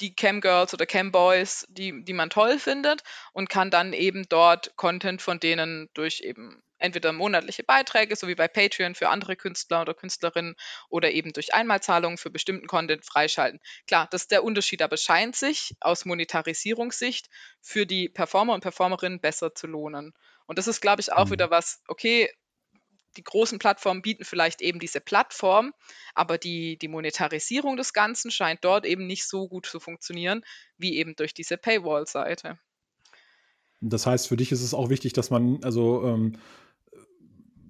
die Camgirls oder Camboys, die, die man toll findet und kann dann eben dort Content von denen durch eben entweder monatliche Beiträge, so wie bei Patreon für andere Künstler oder Künstlerinnen oder eben durch Einmalzahlungen für bestimmten Content freischalten. Klar, das ist der Unterschied, aber scheint sich aus Monetarisierungssicht für die Performer und Performerinnen besser zu lohnen. Und das ist, glaube ich, auch mhm. wieder was, okay, die großen Plattformen bieten vielleicht eben diese Plattform, aber die, die Monetarisierung des Ganzen scheint dort eben nicht so gut zu funktionieren, wie eben durch diese Paywall-Seite. Das heißt, für dich ist es auch wichtig, dass man, also ähm,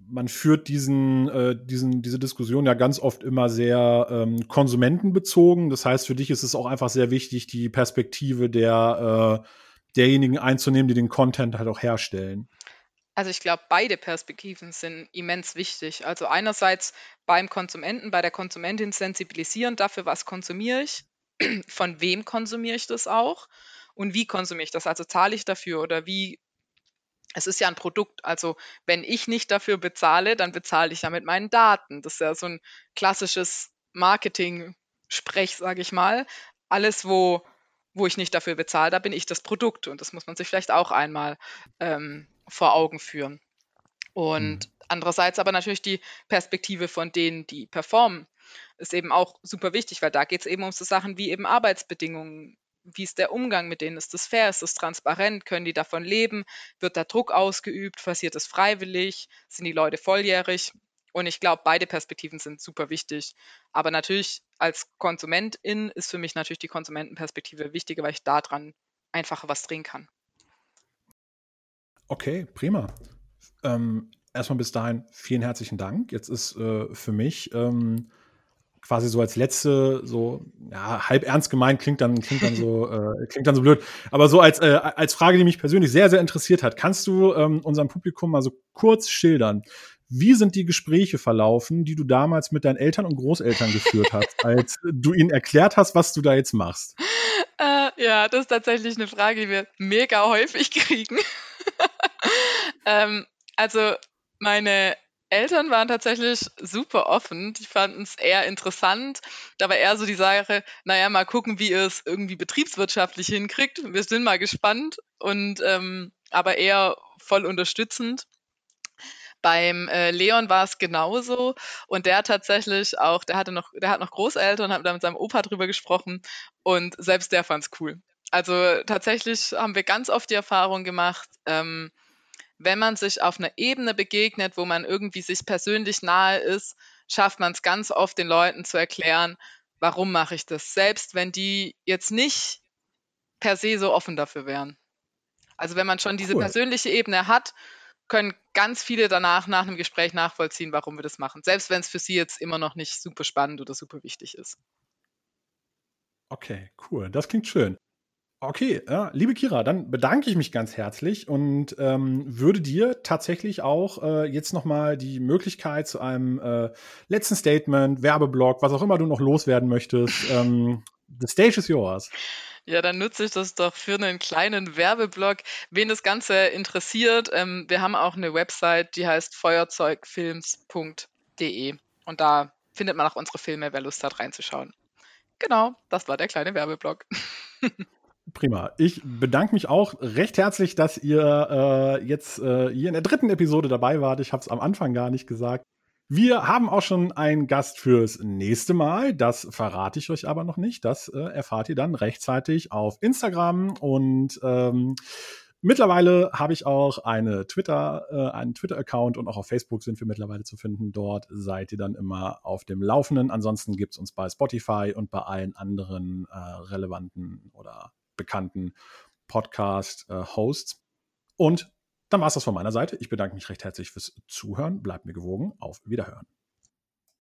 man führt diesen, äh, diesen, diese Diskussion ja ganz oft immer sehr ähm, konsumentenbezogen. Das heißt, für dich ist es auch einfach sehr wichtig, die Perspektive der, äh, derjenigen einzunehmen, die den Content halt auch herstellen. Also ich glaube, beide Perspektiven sind immens wichtig. Also einerseits beim Konsumenten, bei der Konsumentin sensibilisieren dafür, was konsumiere ich, von wem konsumiere ich das auch und wie konsumiere ich das. Also zahle ich dafür oder wie es ist ja ein Produkt. Also wenn ich nicht dafür bezahle, dann bezahle ich ja mit meinen Daten. Das ist ja so ein klassisches Marketing-Sprech, sage ich mal. Alles, wo, wo ich nicht dafür bezahle, da bin ich das Produkt. Und das muss man sich vielleicht auch einmal ähm, vor Augen führen. Und mhm. andererseits aber natürlich die Perspektive von denen, die performen, ist eben auch super wichtig, weil da geht es eben um so Sachen wie eben Arbeitsbedingungen, wie ist der Umgang mit denen? Ist das fair? Ist das transparent? Können die davon leben? Wird da Druck ausgeübt? Passiert das freiwillig? Sind die Leute volljährig? Und ich glaube, beide Perspektiven sind super wichtig. Aber natürlich als Konsumentin ist für mich natürlich die Konsumentenperspektive wichtiger, weil ich daran einfacher was drehen kann. Okay, prima. Ähm, erstmal bis dahin vielen herzlichen Dank. Jetzt ist äh, für mich ähm, quasi so als letzte, so ja, halb ernst gemeint, klingt dann, klingt dann so, äh, klingt dann so blöd. Aber so als, äh, als Frage, die mich persönlich sehr, sehr interessiert hat, kannst du ähm, unserem Publikum mal so kurz schildern, wie sind die Gespräche verlaufen, die du damals mit deinen Eltern und Großeltern geführt hast, als du ihnen erklärt hast, was du da jetzt machst? Äh, ja, das ist tatsächlich eine Frage, die wir mega häufig kriegen. Ähm, also meine Eltern waren tatsächlich super offen. Die fanden es eher interessant. Da war eher so die Sache, naja, mal gucken, wie ihr es irgendwie betriebswirtschaftlich hinkriegt. Wir sind mal gespannt und ähm, aber eher voll unterstützend. Beim äh, Leon war es genauso und der tatsächlich auch, der hatte noch, der hat noch Großeltern, hat da mit seinem Opa drüber gesprochen und selbst der fand es cool. Also tatsächlich haben wir ganz oft die Erfahrung gemacht, ähm, wenn man sich auf einer Ebene begegnet, wo man irgendwie sich persönlich nahe ist, schafft man es ganz oft den Leuten zu erklären, warum mache ich das, selbst wenn die jetzt nicht per se so offen dafür wären. Also wenn man schon diese cool. persönliche Ebene hat, können ganz viele danach nach einem Gespräch nachvollziehen, warum wir das machen, selbst wenn es für sie jetzt immer noch nicht super spannend oder super wichtig ist. Okay, cool. Das klingt schön. Okay, ja, liebe Kira, dann bedanke ich mich ganz herzlich und ähm, würde dir tatsächlich auch äh, jetzt nochmal die Möglichkeit zu einem äh, letzten Statement, Werbeblock, was auch immer du noch loswerden möchtest. ähm, the stage is yours. Ja, dann nutze ich das doch für einen kleinen Werbeblock. Wen das Ganze interessiert, ähm, wir haben auch eine Website, die heißt feuerzeugfilms.de und da findet man auch unsere Filme, wer Lust hat reinzuschauen. Genau, das war der kleine Werbeblock. Prima. Ich bedanke mich auch recht herzlich, dass ihr äh, jetzt äh, hier in der dritten Episode dabei wart. Ich habe es am Anfang gar nicht gesagt. Wir haben auch schon einen Gast fürs nächste Mal. Das verrate ich euch aber noch nicht. Das äh, erfahrt ihr dann rechtzeitig auf Instagram. Und ähm, mittlerweile habe ich auch eine Twitter, äh, einen Twitter-Account und auch auf Facebook sind wir mittlerweile zu finden. Dort seid ihr dann immer auf dem Laufenden. Ansonsten gibt es uns bei Spotify und bei allen anderen äh, relevanten oder bekannten Podcast-Hosts. Und dann war es das von meiner Seite. Ich bedanke mich recht herzlich fürs Zuhören. Bleibt mir gewogen. Auf Wiederhören.